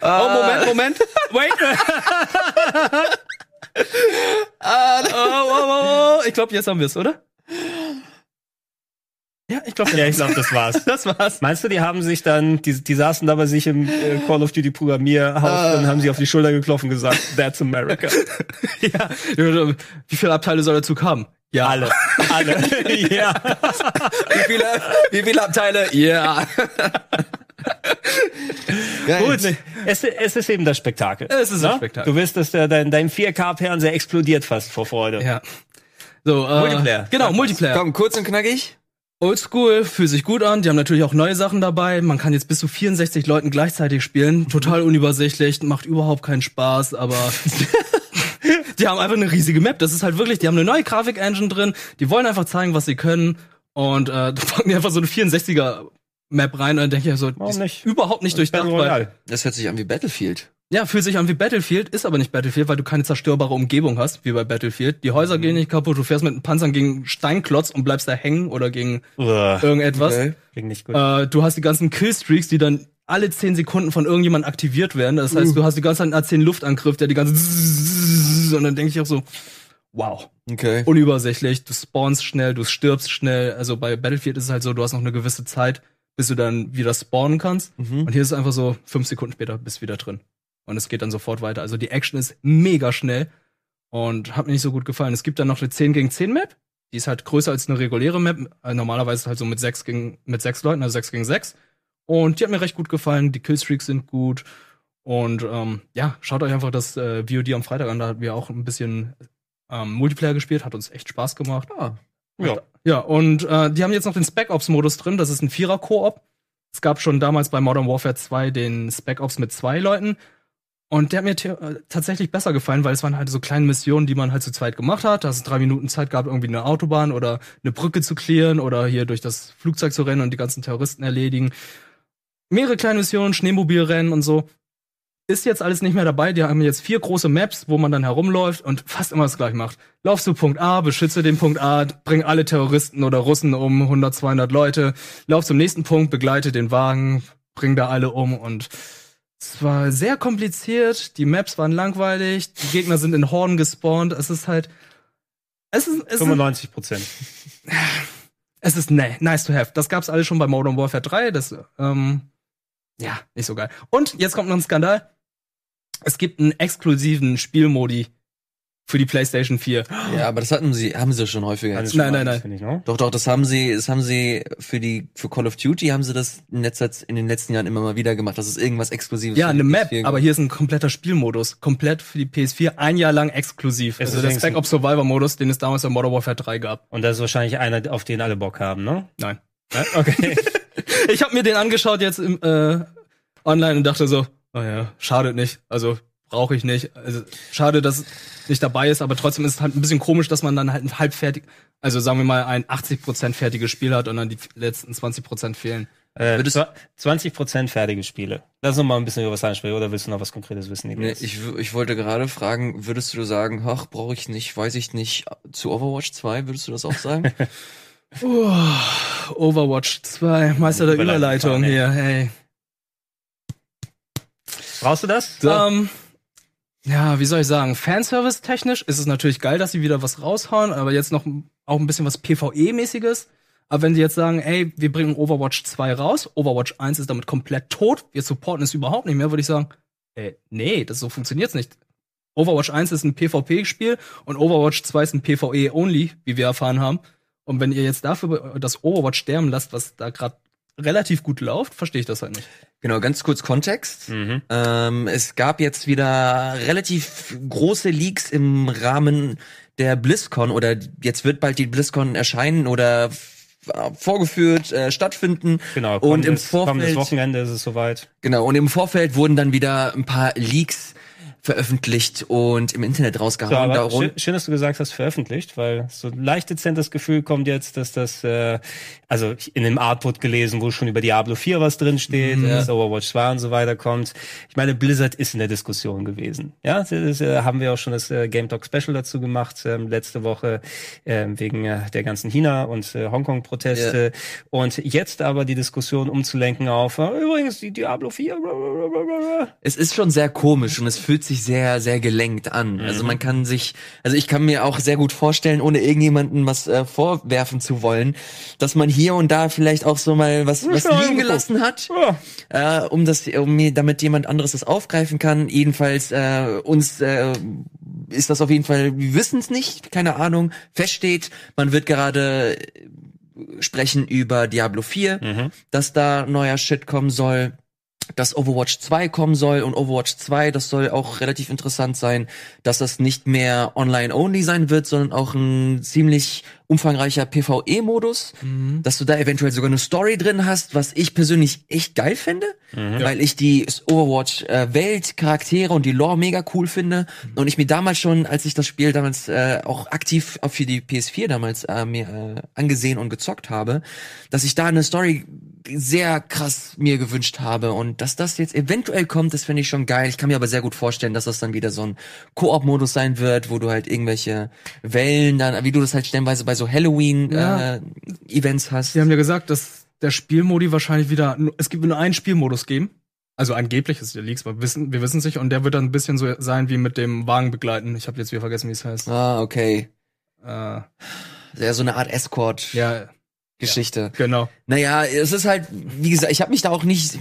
Oh, Moment, Moment. Wait. oh, oh, oh, oh. Ich glaube, jetzt haben wir es, oder? Ja, ich glaube,
Ja, ich glaube, das war's.
das war's.
Meinst du, die haben sich dann, die, die saßen da bei sich im äh, Call of Duty Programmierhaus
Ah.
und haben sich auf die Schulter geklopft und gesagt, that's America.
Ja. Wie viele Abteile soll der Zug haben? Ja.
Alle. Alle. ja.
Wie viele, wie viele Abteile? Ja.
Gut, es, es ist eben das Spektakel.
Es ist ein
Ne?
Spektakel.
Du wirst, dass der, dein, dein 4K-Fernseher explodiert fast vor Freude.
Ja. So, äh,
Multiplayer.
Genau, Multiplayer.
Komm, kurz und knackig.
Oldschool, fühlt sich gut an. Die haben natürlich auch neue Sachen dabei. Man kann jetzt bis zu 64 Leuten gleichzeitig spielen. Total unübersichtlich, macht überhaupt keinen Spaß, aber die haben einfach eine riesige Map. Das ist halt wirklich, die haben eine neue Grafik-Engine drin. Die wollen einfach zeigen, was sie können. Und äh, da packen die einfach so eine 64er Map rein und dann denke ich so, die
Warum
ist
nicht?
überhaupt nicht durchdacht. Weil.
Das hört sich an wie Battlefield.
Ja, fühlt sich an wie Battlefield, ist aber nicht Battlefield, weil du keine zerstörbare Umgebung hast, wie bei Battlefield. Die Häuser gehen nicht kaputt, du fährst mit einem Panzern gegen Steinklotz und bleibst da hängen oder gegen
Uah,
irgendetwas.
Okay.
klingt nicht gut.
Äh, du hast die ganzen Killstreaks, die dann alle 10 Sekunden von irgendjemandem aktiviert werden. Das heißt, du hast die ganze Zeit einen A10 Luftangriff, der die ganze und dann denke ich auch so, wow,
Okay.
unübersichtlich. Du spawnst schnell, du stirbst schnell. Also bei Battlefield ist es halt so, du hast noch eine gewisse Zeit, bis du dann wieder spawnen kannst.
Mhm.
Und hier ist es einfach so, fünf Sekunden später bist du wieder drin. Und es geht dann sofort weiter. Also die Action ist mega schnell und hat mir nicht so gut gefallen. Es gibt dann noch eine 10 gegen 10 Map. Die ist halt größer als eine reguläre Map. Äh, Normalerweise halt so mit sechs gegen, mit sechs Leuten, also sechs gegen sechs. Und die hat mir recht gut gefallen. Die Killstreaks sind gut. Und ähm, ja, schaut euch einfach das äh, VOD am Freitag an. Da hatten wir auch ein bisschen ähm, Multiplayer gespielt. Hat uns echt Spaß gemacht.
Ah.
ja.
Ja, und äh, die haben jetzt noch den Spec Ops-Modus drin. Das ist ein Vierer-Koop. Es gab schon damals bei Modern Warfare 2 den Spec Ops mit zwei Leuten. Und der hat mir äh, tatsächlich besser gefallen, weil es waren halt so kleine Missionen, die man halt zu zweit gemacht hat. Da du drei Minuten Zeit gehabt, irgendwie eine Autobahn oder eine Brücke zu clearen oder hier durch das Flugzeug zu rennen und die ganzen Terroristen erledigen. Mehrere kleine Missionen, Schneemobilrennen und so. Ist jetzt alles nicht mehr dabei. Die haben jetzt vier große Maps, wo man dann herumläuft und fast immer das gleiche macht. Lauf zu Punkt A, beschütze den Punkt A, bring alle Terroristen oder Russen um, 100, 200 Leute. Lauf zum nächsten Punkt, begleite den Wagen, bring da alle um und es war sehr kompliziert. Die Maps waren langweilig. Die Gegner sind in Horden gespawnt. Es ist halt, es ist, es ist,
95 Prozent.
es ist ne, nice to have. Das gab's alles schon bei Modern Warfare 3. Das, ähm, ja, nicht so geil. Und jetzt kommt noch ein Skandal. Es gibt einen exklusiven Spielmodi für die PlayStation 4.
Ja, aber das hatten sie, haben sie schon häufiger.
Alles
Nein,
schon
nein, nein.
finde ich, ne?
Doch, doch, das haben sie, das haben sie für die, für Call of Duty haben sie das in, letzter, in den letzten Jahren immer mal wieder gemacht. Das ist irgendwas Exklusives.
Ja, eine Map,
PS4
aber hier ist ein kompletter Spielmodus. Komplett für die PS4, ein Jahr lang exklusiv.
Es
Also
ist
der Spec Ops Survivor Modus, den es damals bei Modern Warfare 3 gab.
Und das ist wahrscheinlich einer, auf den alle Bock haben, ne?
Nein.
Ja, Okay.
Ich habe mir den angeschaut jetzt im, äh, online und dachte so, naja, schadet nicht. Also brauche ich nicht. Also, schade, dass es nicht dabei ist, aber trotzdem ist es halt ein bisschen komisch, dass man dann halt ein halbfertig, also sagen wir mal ein 80% fertiges Spiel hat und dann die letzten 20% fehlen.
äh,
Würdest-
zwa- 20 Prozent fertige Spiele. Lass uns mal ein bisschen über was ansprechen, oder willst du noch was Konkretes wissen?
Nee, ich, ich wollte gerade fragen, würdest du sagen, ach, brauche ich nicht, weiß ich nicht, zu Overwatch 2, würdest du das auch sagen?
Uh, Overwatch 2, Meister der
Überleitung
Überleitung hier, hey.
Brauchst du das?
Ähm, ja, wie soll ich sagen? Fanservice-technisch ist es natürlich geil, dass sie wieder was raushauen, aber jetzt noch auch ein bisschen was PvE-mäßiges. Aber wenn sie jetzt sagen, ey, wir bringen Overwatch 2 raus, Overwatch 1 ist damit komplett tot, wir supporten es überhaupt nicht mehr, würde ich sagen, ey, nee, das so funktioniert's nicht. Overwatch 1 ist ein PvP-Spiel und Overwatch 2 ist ein PvE-only, wie wir erfahren haben. Und wenn ihr jetzt dafür das Overwatch sterben lasst, was da gerade relativ gut läuft, verstehe ich das halt nicht.
Genau, ganz kurz Kontext.
Mhm.
Ähm, es gab jetzt wieder relativ große Leaks im Rahmen der BlizzCon oder jetzt wird bald die BlizzCon erscheinen oder vorgeführt, äh, stattfinden.
Genau,
Und im
kommendes
Vorfeld,
Wochenende ist es soweit.
genau, und im Vorfeld wurden dann wieder ein paar Leaks veröffentlicht und im Internet rausgehauen.
Ja,
Darum-
schön, schön, dass du gesagt hast, veröffentlicht, weil so leicht dezent das Gefühl kommt jetzt, dass das, äh, also in dem Artbook gelesen, wo schon über Diablo 4 was drin steht,
Mhm, ja.
dass Overwatch 2 und so weiter kommt. Ich meine, Blizzard ist in der Diskussion gewesen. Ja, das ist, äh, haben wir auch schon das äh, Game Talk Special dazu gemacht, ähm, letzte Woche, ähm, wegen äh, der ganzen China- und äh, Hongkong-Proteste. Und jetzt aber die Diskussion umzulenken auf, äh, übrigens, die Diablo 4, blablabla.
Es ist schon sehr komisch und es fühlt sich sehr, sehr gelenkt an. Also man kann sich, also ich kann mir auch sehr gut vorstellen, ohne irgendjemanden was äh, vorwerfen zu wollen, dass man hier und da vielleicht auch so mal was, was liegen gelassen hat,
Ja.
äh, um das, um damit jemand anderes das aufgreifen kann. Jedenfalls äh, uns äh, ist das auf jeden Fall, wir wissen es nicht, keine Ahnung, feststeht. Man wird gerade äh, sprechen über Diablo 4,
Mhm.
dass da neuer Shit kommen soll dass Overwatch 2 kommen soll und Overwatch 2, das soll auch relativ interessant sein, dass das nicht mehr online-only sein wird, sondern auch ein ziemlich umfangreicher PvE-Modus, dass du da eventuell sogar eine Story drin hast, was ich persönlich echt geil finde, weil ich die Overwatch-Welt, Charaktere und die Lore mega cool finde. Und ich mir damals schon, als ich das Spiel damals äh, auch aktiv für die PS4 damals äh, mir äh, angesehen und gezockt habe, dass ich da eine Story sehr krass mir gewünscht habe und dass das jetzt eventuell kommt, das finde ich schon geil. Ich kann mir aber sehr gut vorstellen, dass das dann wieder so ein Koop-Modus sein wird, wo du halt irgendwelche Wellen dann, wie du das halt stellenweise bei so
Ja.
Halloween-Events hast.
Sie haben ja gesagt, dass der Spielmodi wahrscheinlich wieder, es gibt nur einen Spielmodus geben. Also angeblich ist der Leaks, wir wissen, wir wissen es nicht. Und der wird dann ein bisschen so sein wie mit dem Wagen begleiten. Ich habe jetzt wieder vergessen, wie es heißt.
Ah, okay.
Äh,
Ja, so eine Art Escort-Geschichte.
ja, genau.
Naja, es ist halt, wie gesagt, ich habe mich da auch nicht.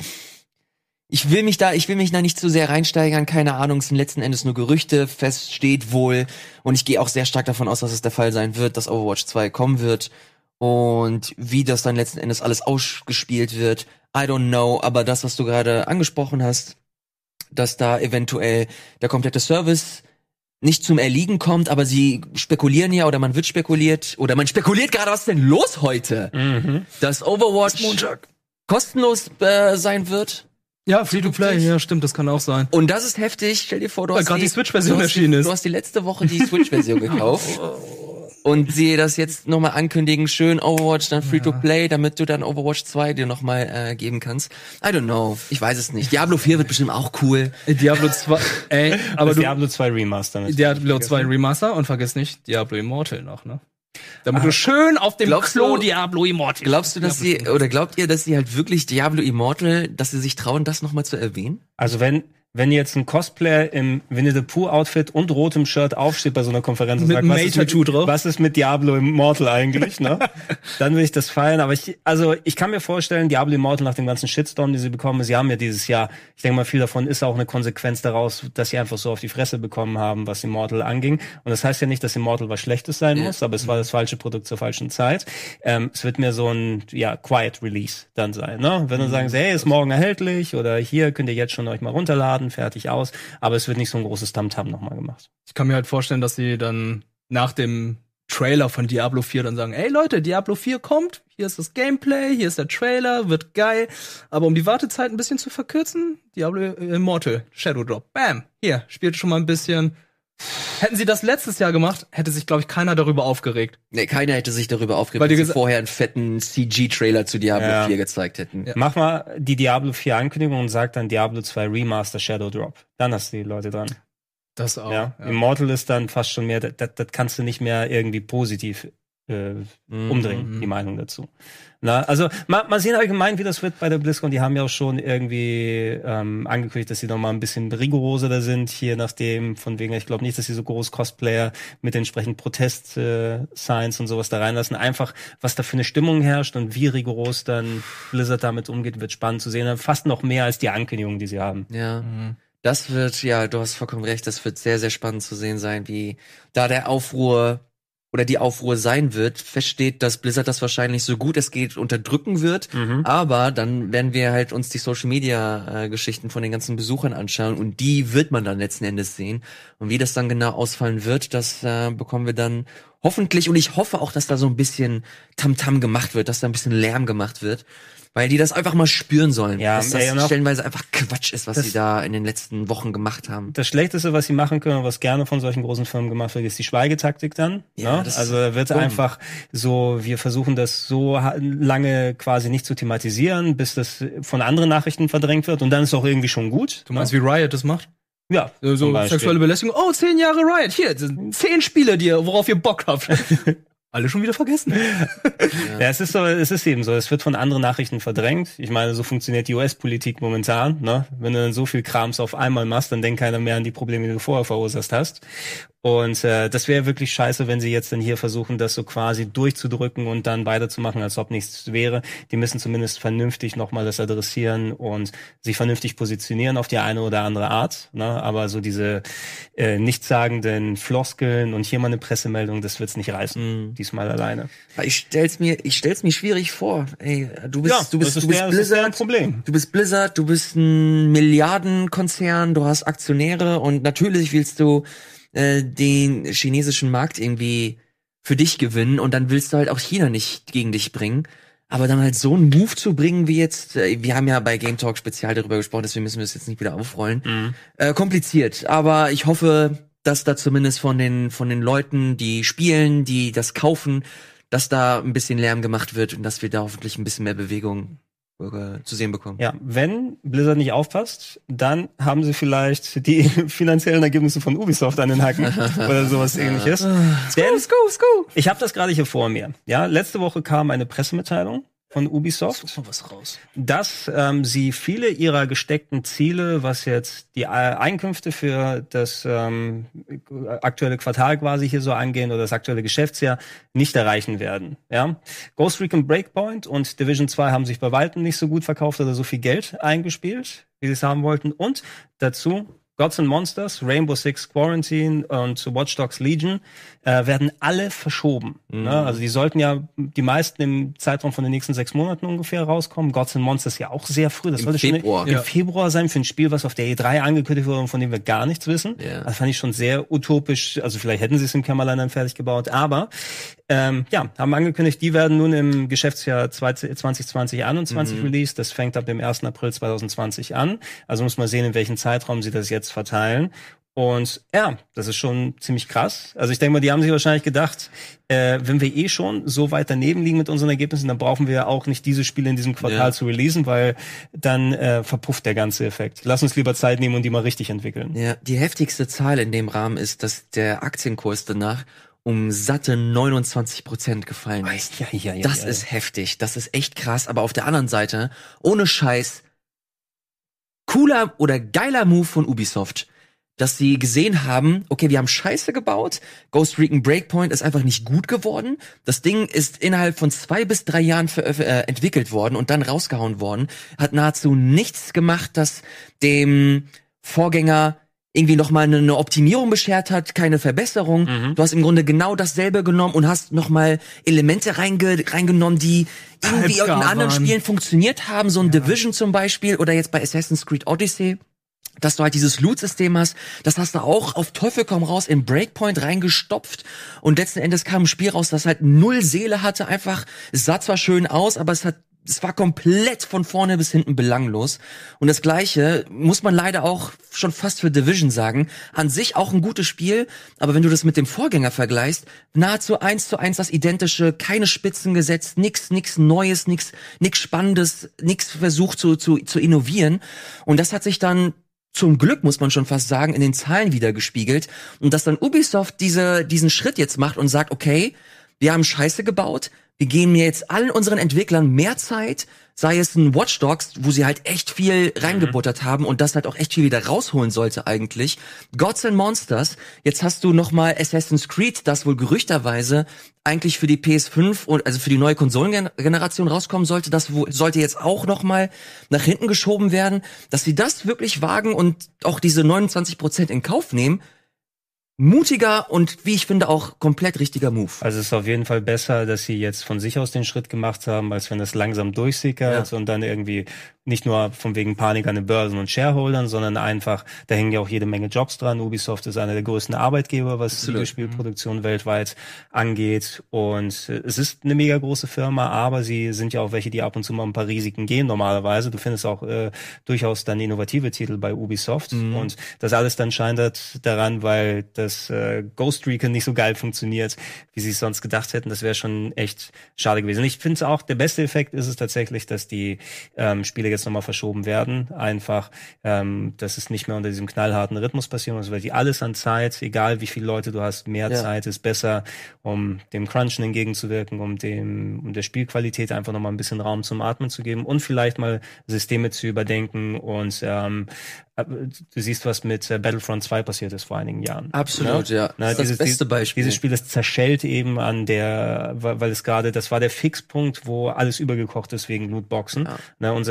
Ich will mich da, ich will mich da nicht zu sehr reinsteigern, keine Ahnung, es sind letzten Endes nur Gerüchte, fest steht wohl. Und ich gehe auch sehr stark davon aus, dass es der Fall sein wird, dass Overwatch 2 kommen wird. Und wie das dann letzten Endes alles ausgespielt wird, I don't know. Aber das, was du gerade angesprochen hast, dass da eventuell der komplette Service nicht zum Erliegen kommt, aber sie spekulieren ja oder man wird spekuliert oder man spekuliert gerade, was ist denn los heute?
Mhm.
dass Overwatch kostenlos äh, sein wird.
Ja, Free-to-Play,
Zukünftig?
ja, stimmt, das kann auch sein.
Und das ist heftig. Stell dir vor, du
Weil
hast
gerade die Switch-Version
die-
erschienen ist.
Du hast die letzte Woche die Switch-Version gekauft. Und sie das jetzt nochmal ankündigen, schön Overwatch, dann Free-to-Play, damit du dann Overwatch 2 dir nochmal äh, geben kannst. I don't know. Ich weiß es nicht. Diablo 4 wird bestimmt auch cool.
Äh, Diablo 2, ey, aber
Aber
du,
Diablo 2 Remaster.
Diablo 2 Remaster und vergiss nicht Diablo Immortal noch, ne? Damit du schön auf dem
Glaubst
Klo
du-
Diablo Immortal.
Glaubst du, dass sie, oder glaubt ihr, dass sie halt wirklich Diablo Immortal, dass sie sich trauen, das nochmal zu erwähnen?
Also wenn, wenn jetzt ein Cosplayer im Winnie the Pooh Outfit und rotem Shirt aufsteht bei so einer Konferenz und
Mit
sagt, was ist, mit,
drauf?
was ist mit Diablo Immortal eigentlich, ne? Dann will ich das feiern. Aber ich, also ich kann mir vorstellen, Diablo Immortal nach dem ganzen Shitstorm, den sie bekommen, sie haben ja dieses Jahr, ich denke mal, viel davon ist auch eine Konsequenz daraus, dass sie einfach so auf die Fresse bekommen haben, was Immortal anging. Und das heißt ja nicht, dass Immortal was Schlechtes sein
Ja.
muss, aber es war das falsche Produkt zur falschen Zeit. Ähm, es wird mir so ein, ja, Quiet Release dann sein, ne? Wenn dann sagen sie, hey, ist morgen erhältlich oder hier könnt ihr jetzt schon euch mal runterladen, fertig aus. Aber es wird nicht so ein großes Tamtam nochmal gemacht.
Ich kann mir halt vorstellen, dass sie dann nach dem Trailer von Diablo 4 dann sagen, ey Leute, Diablo 4 kommt, hier ist das Gameplay, hier ist der Trailer, wird geil. Aber um die Wartezeit ein bisschen zu verkürzen, Diablo Immortal, Shadow Drop, bam, hier, spielt schon mal ein bisschen. Hätten sie das letztes Jahr gemacht, hätte sich, glaube ich, keiner darüber aufgeregt.
Nee, keiner hätte sich darüber aufgeregt,
Weil die
sie vorher einen fetten CG-Trailer zu Diablo
Ja.
4 gezeigt hätten.
Ja.
Mach mal die Diablo 4 Ankündigung und sag dann Diablo 2 Remaster Shadow Drop. Dann hast du die Leute dran.
Das auch.
ja.
ja.
Immortal ist dann fast schon mehr, das, das kannst du nicht mehr irgendwie positiv äh,
Mhm.
umdrehen, die Meinung dazu. Na, also mal, mal sehen allgemein, wie das wird bei der BlizzCon. Die haben ja auch schon irgendwie ähm, angekündigt, dass sie noch mal ein bisschen rigoroser da sind, hier nachdem, von wegen, ich glaube nicht, dass sie so groß Cosplayer mit entsprechend Protest-Signs und sowas da reinlassen. Einfach, was da für eine Stimmung herrscht und wie rigoros dann Blizzard damit umgeht, wird spannend zu sehen. Fast noch mehr als die Ankündigungen, die sie haben.
Ja. Das wird, ja, du hast vollkommen recht, das wird sehr, sehr spannend zu sehen sein, wie da der Aufruhr oder die Aufruhr sein wird, feststeht, dass Blizzard das wahrscheinlich so gut es geht unterdrücken wird, aber dann werden wir halt uns die Social Media äh, Geschichten von den ganzen Besuchern anschauen und die wird man dann letzten Endes sehen. Und wie das dann genau ausfallen wird, das äh, bekommen wir dann hoffentlich und ich hoffe auch, dass da so ein bisschen Tamtam gemacht wird, dass da ein bisschen Lärm gemacht wird. Weil die das einfach mal spüren sollen.
Ja,
dass das
auch-
stellenweise einfach Quatsch ist, was
Das-
sie da in den letzten Wochen gemacht haben.
Das Schlechteste, was sie machen können, und was gerne von solchen großen Firmen gemacht wird, ist die Schweigetaktik dann.
Ja,
ne?
das
Also da wird
dumm.
einfach so, wir versuchen das so lange quasi nicht zu thematisieren, bis das von anderen Nachrichten verdrängt wird und dann ist auch irgendwie schon gut.
Du meinst, wie Riot das macht?
Ja,
So, sexuelle Belästigung. Oh, zehn Jahre Riot. Hier, zehn Spiele, die ihr, worauf ihr Bock habt. Alle schon wieder vergessen.
Ja, es ist so, es ist eben so, es wird von anderen Nachrichten verdrängt. Ich meine, so funktioniert die US-Politik momentan, ne? Wenn du dann so viel Krams auf einmal machst, dann denkt keiner mehr an die Probleme, die du vorher verursacht hast. Und äh, das wäre wirklich scheiße, wenn sie jetzt dann hier versuchen, das so quasi durchzudrücken und dann weiterzumachen, als ob nichts wäre. Die müssen zumindest vernünftig nochmal das adressieren und sich vernünftig positionieren auf die eine oder andere Art. Ne? Aber so diese äh, nichtssagenden Floskeln und hier mal eine Pressemeldung, das wird's nicht reißen, diesmal alleine.
Ich stell's mir, ich stell's mir schwierig vor. Ey, du bist,
Ja,
du bist, du bist
der-
Blizzard.
Problem.
Du bist Blizzard, du bist ein Milliardenkonzern, du hast Aktionäre und natürlich willst du äh, den chinesischen Markt irgendwie für dich gewinnen und dann willst du halt auch China nicht gegen dich bringen. Aber dann halt so einen Move zu bringen wie jetzt, äh, wir haben ja bei Game Talk spezial darüber gesprochen, deswegen müssen wir es jetzt nicht wieder aufrollen. Äh, kompliziert, aber ich hoffe, dass da zumindest von den von den Leuten, die spielen, die das kaufen, dass da ein bisschen Lärm gemacht wird und dass wir da hoffentlich ein bisschen mehr Bewegung äh, zu sehen bekommen.
Ja, wenn Blizzard nicht aufpasst, dann haben sie vielleicht die finanziellen Ergebnisse von Ubisoft an den Hacken oder sowas ähnliches. Denn
go, let's go.
ich habe das gerade hier vor mir. Ja, letzte Woche kam eine Pressemitteilung von Ubisoft,
Such mal was raus.
dass ähm, sie viele ihrer gesteckten Ziele, was jetzt die äh, Einkünfte für das ähm, aktuelle Quartal quasi hier so angehen oder das aktuelle Geschäftsjahr, nicht erreichen werden. Ja? Ghost Recon Breakpoint und Division 2 haben sich bei weitem nicht so gut verkauft oder so viel Geld eingespielt, wie sie es haben wollten. Und dazu Gods and Monsters, Rainbow Six Quarantine und Watch Dogs Legion äh, werden alle verschoben.
Mhm.
Ne? Also die sollten ja die meisten im Zeitraum von den nächsten sechs Monaten ungefähr rauskommen. Gods and Monsters ja auch sehr früh. Das
Im
sollte
Februar.
schon im
Ja.
Februar sein für ein Spiel, was auf der E3 angekündigt wurde und von dem wir gar nichts wissen.
Ja.
Das fand ich schon sehr utopisch. Also vielleicht hätten sie es im Kämmerlein dann fertig gebaut, aber ähm, ja, haben angekündigt, die werden nun im Geschäftsjahr 2020 21
Mhm.
released. Das fängt ab dem 1. April 2020 an. Also muss man sehen, in welchen Zeitraum sie das jetzt verteilen. Und ja, das ist schon ziemlich krass. Also ich denke mal, die haben sich wahrscheinlich gedacht, äh, wenn wir eh schon so weit daneben liegen mit unseren Ergebnissen, dann brauchen wir auch nicht diese Spiele in diesem Quartal
Ja.
zu releasen, weil dann äh, verpufft der ganze Effekt. Lass uns lieber Zeit nehmen und die mal richtig entwickeln.
Ja, die heftigste Zahl in dem Rahmen ist, dass der Aktienkurs danach um satte 29 Prozent gefallen ist.
Ja, ja, ja,
Das ist heftig, das ist echt krass. Aber auf der anderen Seite, ohne Scheiß, cooler oder geiler Move von Ubisoft, dass sie gesehen haben, okay, wir haben Scheiße gebaut, Ghost Recon Breakpoint ist einfach nicht gut geworden. Das Ding ist innerhalb von zwei bis drei Jahren veröf- äh, entwickelt worden und dann rausgehauen worden, hat nahezu nichts gemacht, das dem Vorgänger irgendwie nochmal eine, eine Optimierung beschert hat, keine Verbesserung.
Mhm.
Du hast im Grunde genau dasselbe genommen und hast nochmal Elemente reinge reingenommen, die irgendwie in anderen
waren.
Spielen funktioniert haben, so ein Division zum Beispiel oder jetzt bei Assassin's Creed Odyssey dass du halt dieses Loot-System hast, das hast du auch auf Teufel komm raus in Breakpoint reingestopft und letzten Endes kam ein Spiel raus, das halt null Seele hatte, einfach, es sah zwar schön aus, aber es hat es war komplett von vorne bis hinten belanglos. Und das Gleiche muss man leider auch schon fast für Division sagen. An sich auch ein gutes Spiel, aber wenn du das mit dem Vorgänger vergleichst, nahezu eins zu eins das identische, keine Spitzen gesetzt, nix, nix Neues, nix, nix Spannendes, nix versucht zu, zu, zu innovieren. Und das hat sich dann zum Glück muss man schon fast sagen, in den Zahlen wieder gespiegelt. Und dass dann Ubisoft diese, diesen Schritt jetzt macht und sagt, okay, wir haben Scheiße gebaut, wir geben jetzt allen unseren Entwicklern mehr Zeit, sei es ein Watch Dogs, wo sie halt echt viel reingebuttert haben und das halt auch echt viel wieder rausholen sollte eigentlich. Gods and Monsters, jetzt hast du noch mal Assassin's Creed, das wohl gerüchterweise eigentlich für die PS5 und also für die neue Konsolengeneration rauskommen sollte, das sollte jetzt auch noch mal nach hinten geschoben werden, dass sie das wirklich wagen und auch diese 29% in Kauf nehmen. Mutiger und wie ich finde auch komplett richtiger Move.
Also es ist auf jeden Fall besser, dass sie jetzt von sich aus den Schritt gemacht haben, als wenn das langsam durchsickert
Ja.
und dann irgendwie nicht nur von wegen Panik an den Börsen und Shareholdern, sondern einfach, da hängen ja auch jede Menge Jobs dran. Ubisoft ist einer der größten Arbeitgeber, was. Videospielproduktion weltweit angeht. Und äh, es ist eine mega große Firma, aber sie sind ja auch welche, die ab und zu mal ein paar Risiken gehen normalerweise. Du findest auch äh, durchaus dann innovative Titel bei Ubisoft.
Mhm.
Und das alles dann scheitert daran, weil das äh, Ghost Recon nicht so geil funktioniert, wie sie es sonst gedacht hätten. Das wäre schon echt schade gewesen. Ich finde es auch, der beste Effekt ist es tatsächlich, dass die ähm, Spiele jetzt nochmal verschoben werden. Einfach, ähm, dass es nicht mehr unter diesem knallharten Rhythmus passieren muss, weil die alles an Zeit, egal wie viele Leute du hast, mehr
Ja.
Zeit ist besser, um dem Crunchen entgegenzuwirken, um dem, um der Spielqualität einfach nochmal ein bisschen Raum zum Atmen zu geben und vielleicht mal Systeme zu überdenken und ähm, äh, du siehst, was mit äh, Battlefront 2 passiert ist vor einigen Jahren.
Absolut,
Ne?
ja.
Na,
das ist das beste Beispiel.
Dieses Spiel, das zerschellt eben an der, weil es gerade, das war der Fixpunkt, wo alles übergekocht ist wegen Lootboxen.
Ja.
Na, und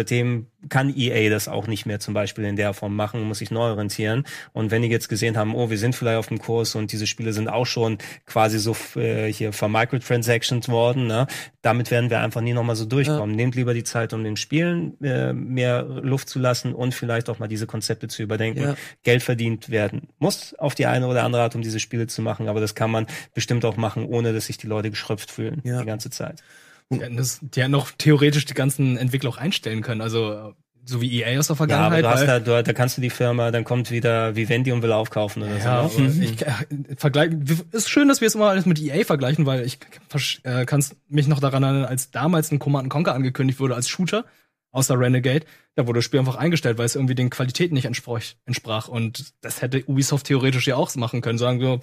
kann EA das auch nicht mehr zum Beispiel in der Form machen, muss sich neu orientieren. Und wenn die jetzt gesehen haben, oh, wir sind vielleicht auf dem Kurs und diese Spiele sind auch schon quasi so äh, hier von Microtransactions worden, ne? damit werden wir einfach nie nochmal so durchkommen. Nehmt lieber die Zeit, um den Spielen äh, mehr Luft zu lassen und vielleicht auch mal diese Konzepte zu überdenken.
Ja.
Geld verdient werden muss auf die eine oder andere Art, um diese Spiele zu machen, aber das kann man bestimmt auch machen, ohne dass sich die Leute geschröpft fühlen
Ja.
die ganze Zeit.
Die hätten, das, die hätten noch theoretisch die ganzen Entwickler auch einstellen können. Also so wie EA aus der
Ja, aber
Vergangenheit.
du hast da, du, da kannst du die Firma, dann kommt wieder Vivendi und will aufkaufen oder
Ja,
so. ne?
aber ich äh, vergleich, ist schön, dass wir es immer alles mit EA vergleichen, weil ich äh, kann mich noch daran erinnern, als damals ein Command Conquer angekündigt wurde als Shooter, außer Renegade, da wurde das Spiel einfach eingestellt, weil es irgendwie den Qualitäten nicht entsprach. entsprach. Und das hätte Ubisoft theoretisch ja auch machen können, sagen so,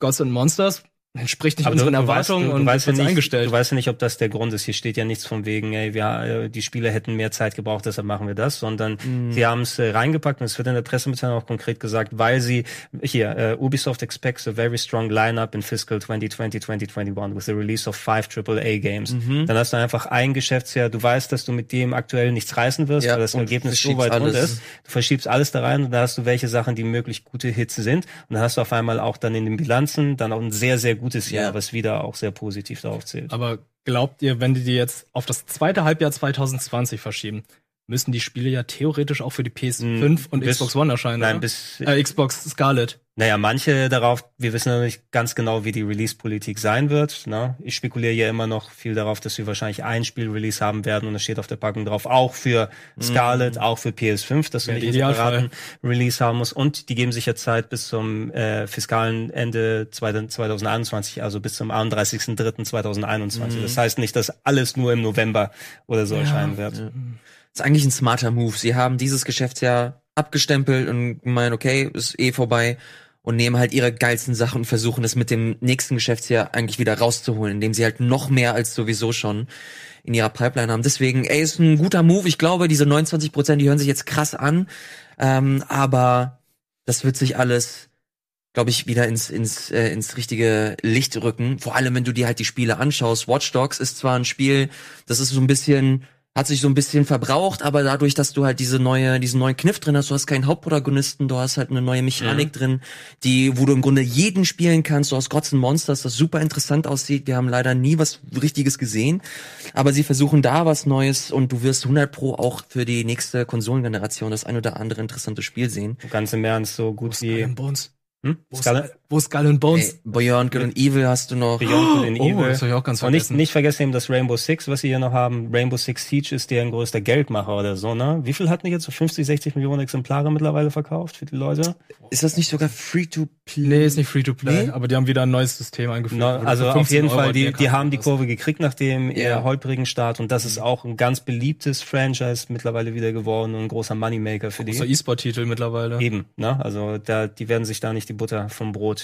Gods and Monsters entspricht nicht
Aber du,
unseren
du, weißt,
Erwartungen
du, du,
und
weißt nicht,
eingestellt.
du weißt ja nicht, ob das der Grund ist. Hier steht ja nichts von wegen, ey, wir, äh, die Spieler hätten mehr Zeit gebraucht, deshalb machen wir das, sondern
Mhm.
sie haben es äh, reingepackt und es wird in der Pressemitteilung auch konkret gesagt, weil sie hier äh, Ubisoft expects a very strong lineup in fiscal 2020 2021 with the release of five AAA games.
Mhm.
Dann hast du einfach ein Geschäftsjahr, du weißt, dass du mit dem aktuell nichts reißen wirst,
Ja,
weil das Ergebnis so weit
alles.
ist. Du verschiebst alles da rein und da hast du welche Sachen, die möglich gute Hits sind. Und dann hast du auf einmal auch dann in den Bilanzen dann auch ein sehr, sehr gutes Jahr,
Ja.
was wieder auch sehr positiv darauf zählt.
Aber glaubt ihr, wenn die die jetzt auf das zweite Halbjahr 2020 verschieben, müssen die Spiele ja theoretisch auch für die PS5 und
Hm, bis-
Xbox One erscheinen?
Nein,
oder?
bis,
äh, Xbox Scarlet.
naja, manche darauf, wir wissen noch nicht ganz genau, wie die Release-Politik sein wird. Ne? Ich spekuliere ja immer noch viel darauf, dass wir wahrscheinlich ein Spiel-Release haben werden und es steht auf der Packung drauf, auch für Scarlet, auch für PS5, dass du nicht einen separaten Release haben musst. Und die geben sich ja Zeit bis zum äh, fiskalen Ende 2021, also bis zum 31.03.2021. Das heißt nicht, dass alles nur im November oder so erscheinen wird.
Ist eigentlich ein smarter Move. Sie haben dieses Geschäftsjahr abgestempelt und meinen, okay, ist eh vorbei und nehmen halt ihre geilsten Sachen und versuchen es mit dem nächsten Geschäftsjahr eigentlich wieder rauszuholen, indem sie halt noch mehr als sowieso schon in ihrer Pipeline haben. Deswegen, ey, ist ein guter Move. Ich glaube, diese 29 Prozent, die hören sich jetzt krass an, ähm, aber das wird sich alles glaube ich, wieder ins, ins, äh, ins richtige Licht rücken. Vor allem, wenn du dir halt die Spiele anschaust. Watch Dogs ist zwar ein Spiel, das ist so ein bisschen, hat sich so ein bisschen verbraucht, aber dadurch, dass du halt diese neue, diesen neuen Kniff drin hast, du hast keinen Hauptprotagonisten, du hast halt eine neue Mechanik drin, die, wo du im Grunde jeden spielen kannst. Du hast Gods and Monsters, das super interessant aussieht. Wir haben leider nie was Richtiges gesehen, aber sie versuchen da was Neues und du wirst 100 pro auch für die nächste Konsolengeneration das ein oder andere interessante Spiel sehen.
Ganz im Ernst, so gut wie hm?
Wo ist,
Skull,
wo Skull and Bones?
Ey, Beyond Good and Evil hast du noch.
Beyond Good and
Oh,
Evil.
das hab ich auch ganz
Und nicht,
vergessen.
nicht vergessen eben das Rainbow Six, was sie hier noch haben. Rainbow Six Siege ist deren größter Geldmacher oder so, ne? Wie viel hatten die jetzt? So 50, 60 Millionen Exemplare mittlerweile verkauft für die Leute?
Ist das nicht sogar free to play?
Nee, ist nicht free to play,
Nee?
aber die haben wieder ein neues System eingeführt.
No, also auf
15
jeden
Euro
Fall, die, die haben die. Kurve gekriegt nach dem
Ja.
eher holprigen Start und das ist auch ein ganz beliebtes Franchise mittlerweile wieder geworden und ein großer Moneymaker für die.
Großer E-Sport-Titel mittlerweile.
Eben, ne? Also da, die werden sich da nicht die Butter vom Brot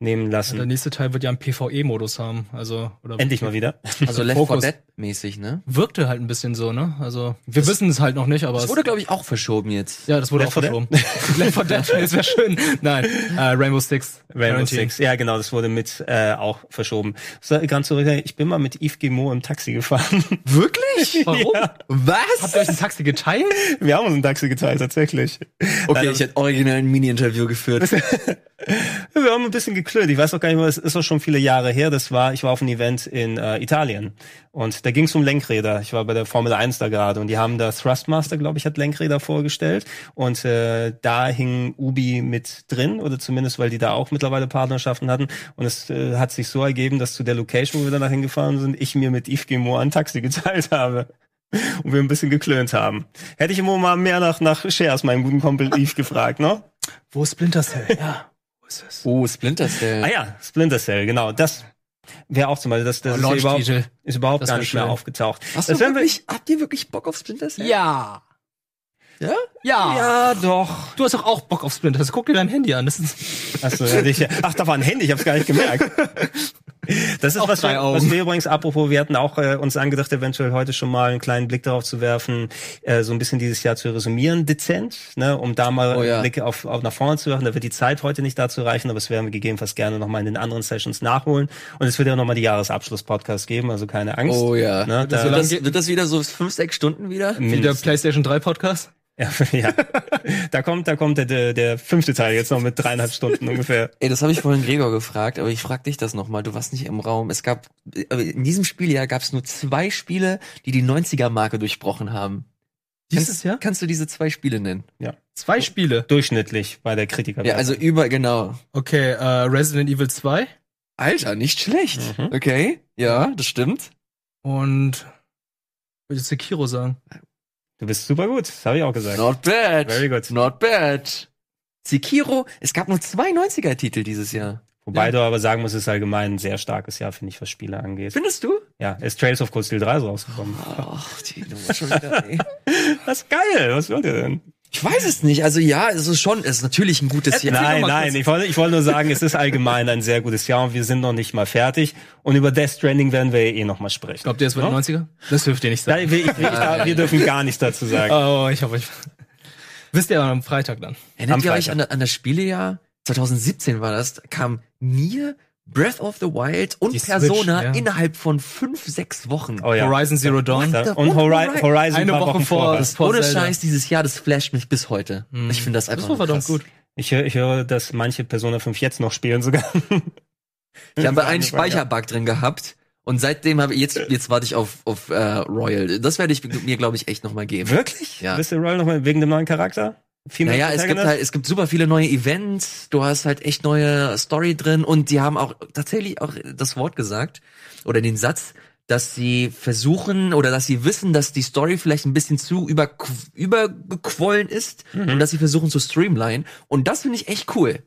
nehmen
Der
lassen.
nächste Teil wird ja einen PvE-Modus haben. Also, oder
Endlich mal wieder.
Also Left 4
Fokus.
Dead mäßig, ne?
Wirkte halt ein bisschen so, ne? Also, wir wissen es halt noch nicht, aber
Das
es,
wurde, glaube ich, auch verschoben jetzt.
ja, das wurde
Left
auch
4 Dead?
verschoben. Left 4 Dead, das wäre schön. Nein, äh, Rainbow Six.
Rainbow. Six. Ja, genau, das wurde mit äh, auch verschoben. So, ganz zurück, ich bin mal mit Yves Guillemot im Taxi gefahren.
Wirklich?
Warum?
Was?
Habt ihr euch ein Taxi geteilt?
Wir haben uns ein Taxi geteilt, tatsächlich.
Okay,
Nein,
ich hätte original ein Mini-Interview geführt.
Wir haben ein bisschen geklönt. Ich weiß auch gar nicht mehr, es ist auch schon viele Jahre her. Das war, ich war auf einem Event in äh, Italien und da ging es um Lenkräder. Ich war bei der Formel 1 da gerade und die haben da Thrustmaster, glaube ich, hat Lenkräder vorgestellt und äh, da hing Ubi mit drin oder zumindest, weil die da auch mittlerweile Partnerschaften hatten und es äh, hat sich so ergeben, dass zu der Location, wo wir danach hingefahren sind, ich mir mit Yves Guillemot ein Taxi geteilt habe. Und wir ein bisschen geklönt haben. Hätte ich immer mal mehr nach, nach Shares, meinem guten Kumpel Yves, gefragt, ne?
Wo ist Splinter Cell? Ja. Ist es?
Oh, Splinter Cell.
Ah ja, Splinter Cell, genau. Das wäre auch zum Beispiel, das, das
Oh,
ist, überhaupt, ist überhaupt
Das
gar nicht mehr
schön.
aufgetaucht.
Hast
das
du
werden wir-
wirklich, habt ihr wirklich Bock auf Splinter Cell?
Ja.
Ja?
Ja.
Ja, doch.
Du hast doch auch Bock auf Splinter Cell. Guck dir dein Handy an. Das ist
Achso, ja, ich, ach, da war ein Handy, ich hab's gar nicht gemerkt. Das ist was wir, was wir übrigens, apropos, wir hatten auch äh, uns angedacht, eventuell heute schon mal einen kleinen Blick darauf zu werfen, äh, so ein bisschen dieses Jahr zu resümieren, dezent, ne, um da mal
Oh ja.
einen Blick auf, auf nach vorne zu werfen. Da wird die Zeit heute nicht dazu reichen, aber es werden wir gegebenenfalls gerne nochmal in den anderen Sessions nachholen. Und es wird ja nochmal die Jahresabschluss-Podcast geben, also keine Angst.
Oh ja.
Ne,
das
da,
Wird das, wird das wieder so fünf, sechs Stunden wieder?
wie der. PlayStation 3 Podcast.
Ja, ja. da kommt, da kommt der, der, der fünfte Teil jetzt noch mit dreieinhalb Stunden ungefähr.
Ey, das habe ich vorhin Gregor gefragt, aber ich frag dich das nochmal. Du warst nicht im Raum. Es gab, in diesem Spieljahr gab es nur zwei Spiele, die die 90er-Marke durchbrochen haben.
Dieses
kannst,
Jahr?
Kannst du diese zwei Spiele nennen?
Zwei Spiele.
Durchschnittlich bei der Kritiker.
Ja, also über, genau.
Okay, äh, Resident Evil 2
Alter, nicht schlecht.
Mhm.
Okay, ja, das stimmt.
und ich würde Sekiro sagen.
Du bist super gut, das habe ich auch gesagt.
Not bad.
Very good.
Not bad. Sekiro, es gab nur zwei 90er-Titel dieses Jahr.
Wobei du aber sagen musst, es ist allgemein ein sehr starkes Jahr, finde ich, was Spiele angeht.
Findest du?
Ja, es ist Trails of Cold Steel 3 so rausgekommen.
Ach, die Nummer schon wieder. ey.
Das ist geil, was wollt ihr denn?
Ich weiß es nicht. Also ja, es ist schon, es ist natürlich ein gutes Jahr.
nein, nein, ich wollte, ich wollte nur sagen, es ist allgemein ein sehr gutes Jahr und wir sind noch nicht mal fertig. Und über Death Stranding werden wir ja eh noch mal sprechen.
Glaubt ihr, es wird
Ja?
90er? Das dürft ihr nicht
Da,
sagen.
wir, ich, ich, da, wir dürfen gar nichts dazu sagen.
Oh, ich hoffe, ich. Wisst ihr aber am Freitag dann.
Erinnert
Am
ihr euch
Freitag.
an, das- an das Spielejahr? 2017 war das, kam Nier, Breath of the Wild und
Die Switch,
Persona
ja.
innerhalb von fünf, sechs Wochen.
Oh ja.
Horizon Zero Dawn.
Und
the-
Hori
what-
Horizon
Eine Woche vor- das- vor
Ohne
Zelda.
Scheiß, dieses Jahr, das flasht mich bis heute. Ich finde das einfach
Das war
krass.
gut.
Ich höre, ich höre, dass manche Persona 5 jetzt noch spielen sogar.
Ich habe einen Speicherbug drin gehabt und seitdem habe ich jetzt jetzt warte ich auf auf äh, Royal. Das werde ich mir glaube ich echt noch mal geben.
Wirklich?
Ja.
Bist du Royal nochmal wegen dem neuen Charakter? Female
Naja, es gibt halt, es gibt super viele neue Events, du hast halt echt neue Story drin und die haben auch tatsächlich auch das Wort gesagt oder den Satz, dass sie versuchen oder dass sie wissen, dass die Story vielleicht ein bisschen zu über, übergequollen ist
Mhm.
und dass sie versuchen zu streamline und das finde ich echt cool.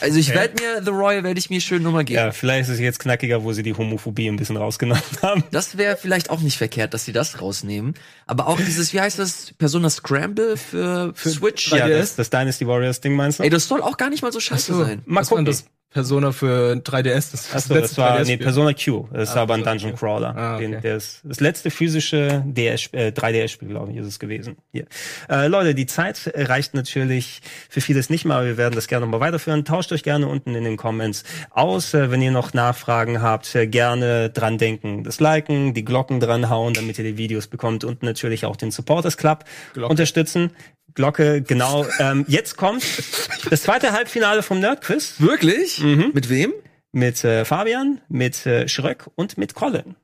Also ich
Okay.
werde mir The Royal werde ich mir schön nochmal geben.
Ja, vielleicht ist es jetzt knackiger, wo sie die Homophobie ein bisschen rausgenommen haben.
Das wäre vielleicht auch nicht verkehrt, dass sie das rausnehmen. Aber auch dieses, wie heißt das, Persona Scramble für, Switch?
Ja,
3DS?
das, das Dynasty Warriors Ding meinst du?
Ey, das soll auch gar nicht mal so scheiße
So,
sein.
Mal
was
gucken.
das Persona für 3DS? Das,
Achso, das war, nee,
3DS-Spiel.
Persona Q. Das ist
Ah,
aber ein Dungeon. Crawler.
Ah, okay.
Den, der ist, das letzte physische DS, äh, 3DS-Spiel, glaube ich, ist es gewesen. Hier. Äh, Leute, die Zeit reicht natürlich für vieles nicht mal, aber wir werden das gerne nochmal weiterführen. Tauscht euch gerne unten in den Comments aus. Äh, wenn ihr noch Nachfragen habt, äh, gerne dran denken, das Liken, die Glocken dran hauen, damit ihr die Videos bekommt und natürlich auch den Supporters Club
Glocke.
unterstützen. Glocke, genau. ähm, jetzt kommt das zweite Halbfinale vom Nerdquiz
Wirklich?
Mhm.
Mit wem?
mit äh, Fabian, mit äh, Schröck und mit Colin.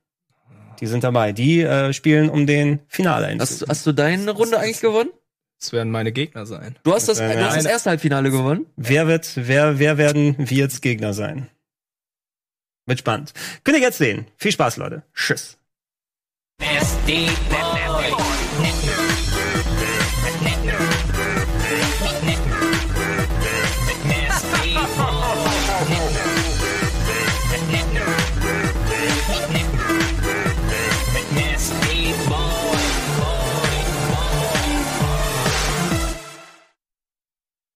Die sind dabei. Die äh, spielen um den Finale.
Hast, du- hast du deine Runde eigentlich gewonnen?
Das werden meine Gegner sein.
Du hast das, du hast das erste Halbfinale gewonnen?
Wer wird, wer, wer werden wir jetzt Gegner sein? Wird spannend. Könnt ihr jetzt sehen. Viel Spaß, Leute. Tschüss.
Nasty boy.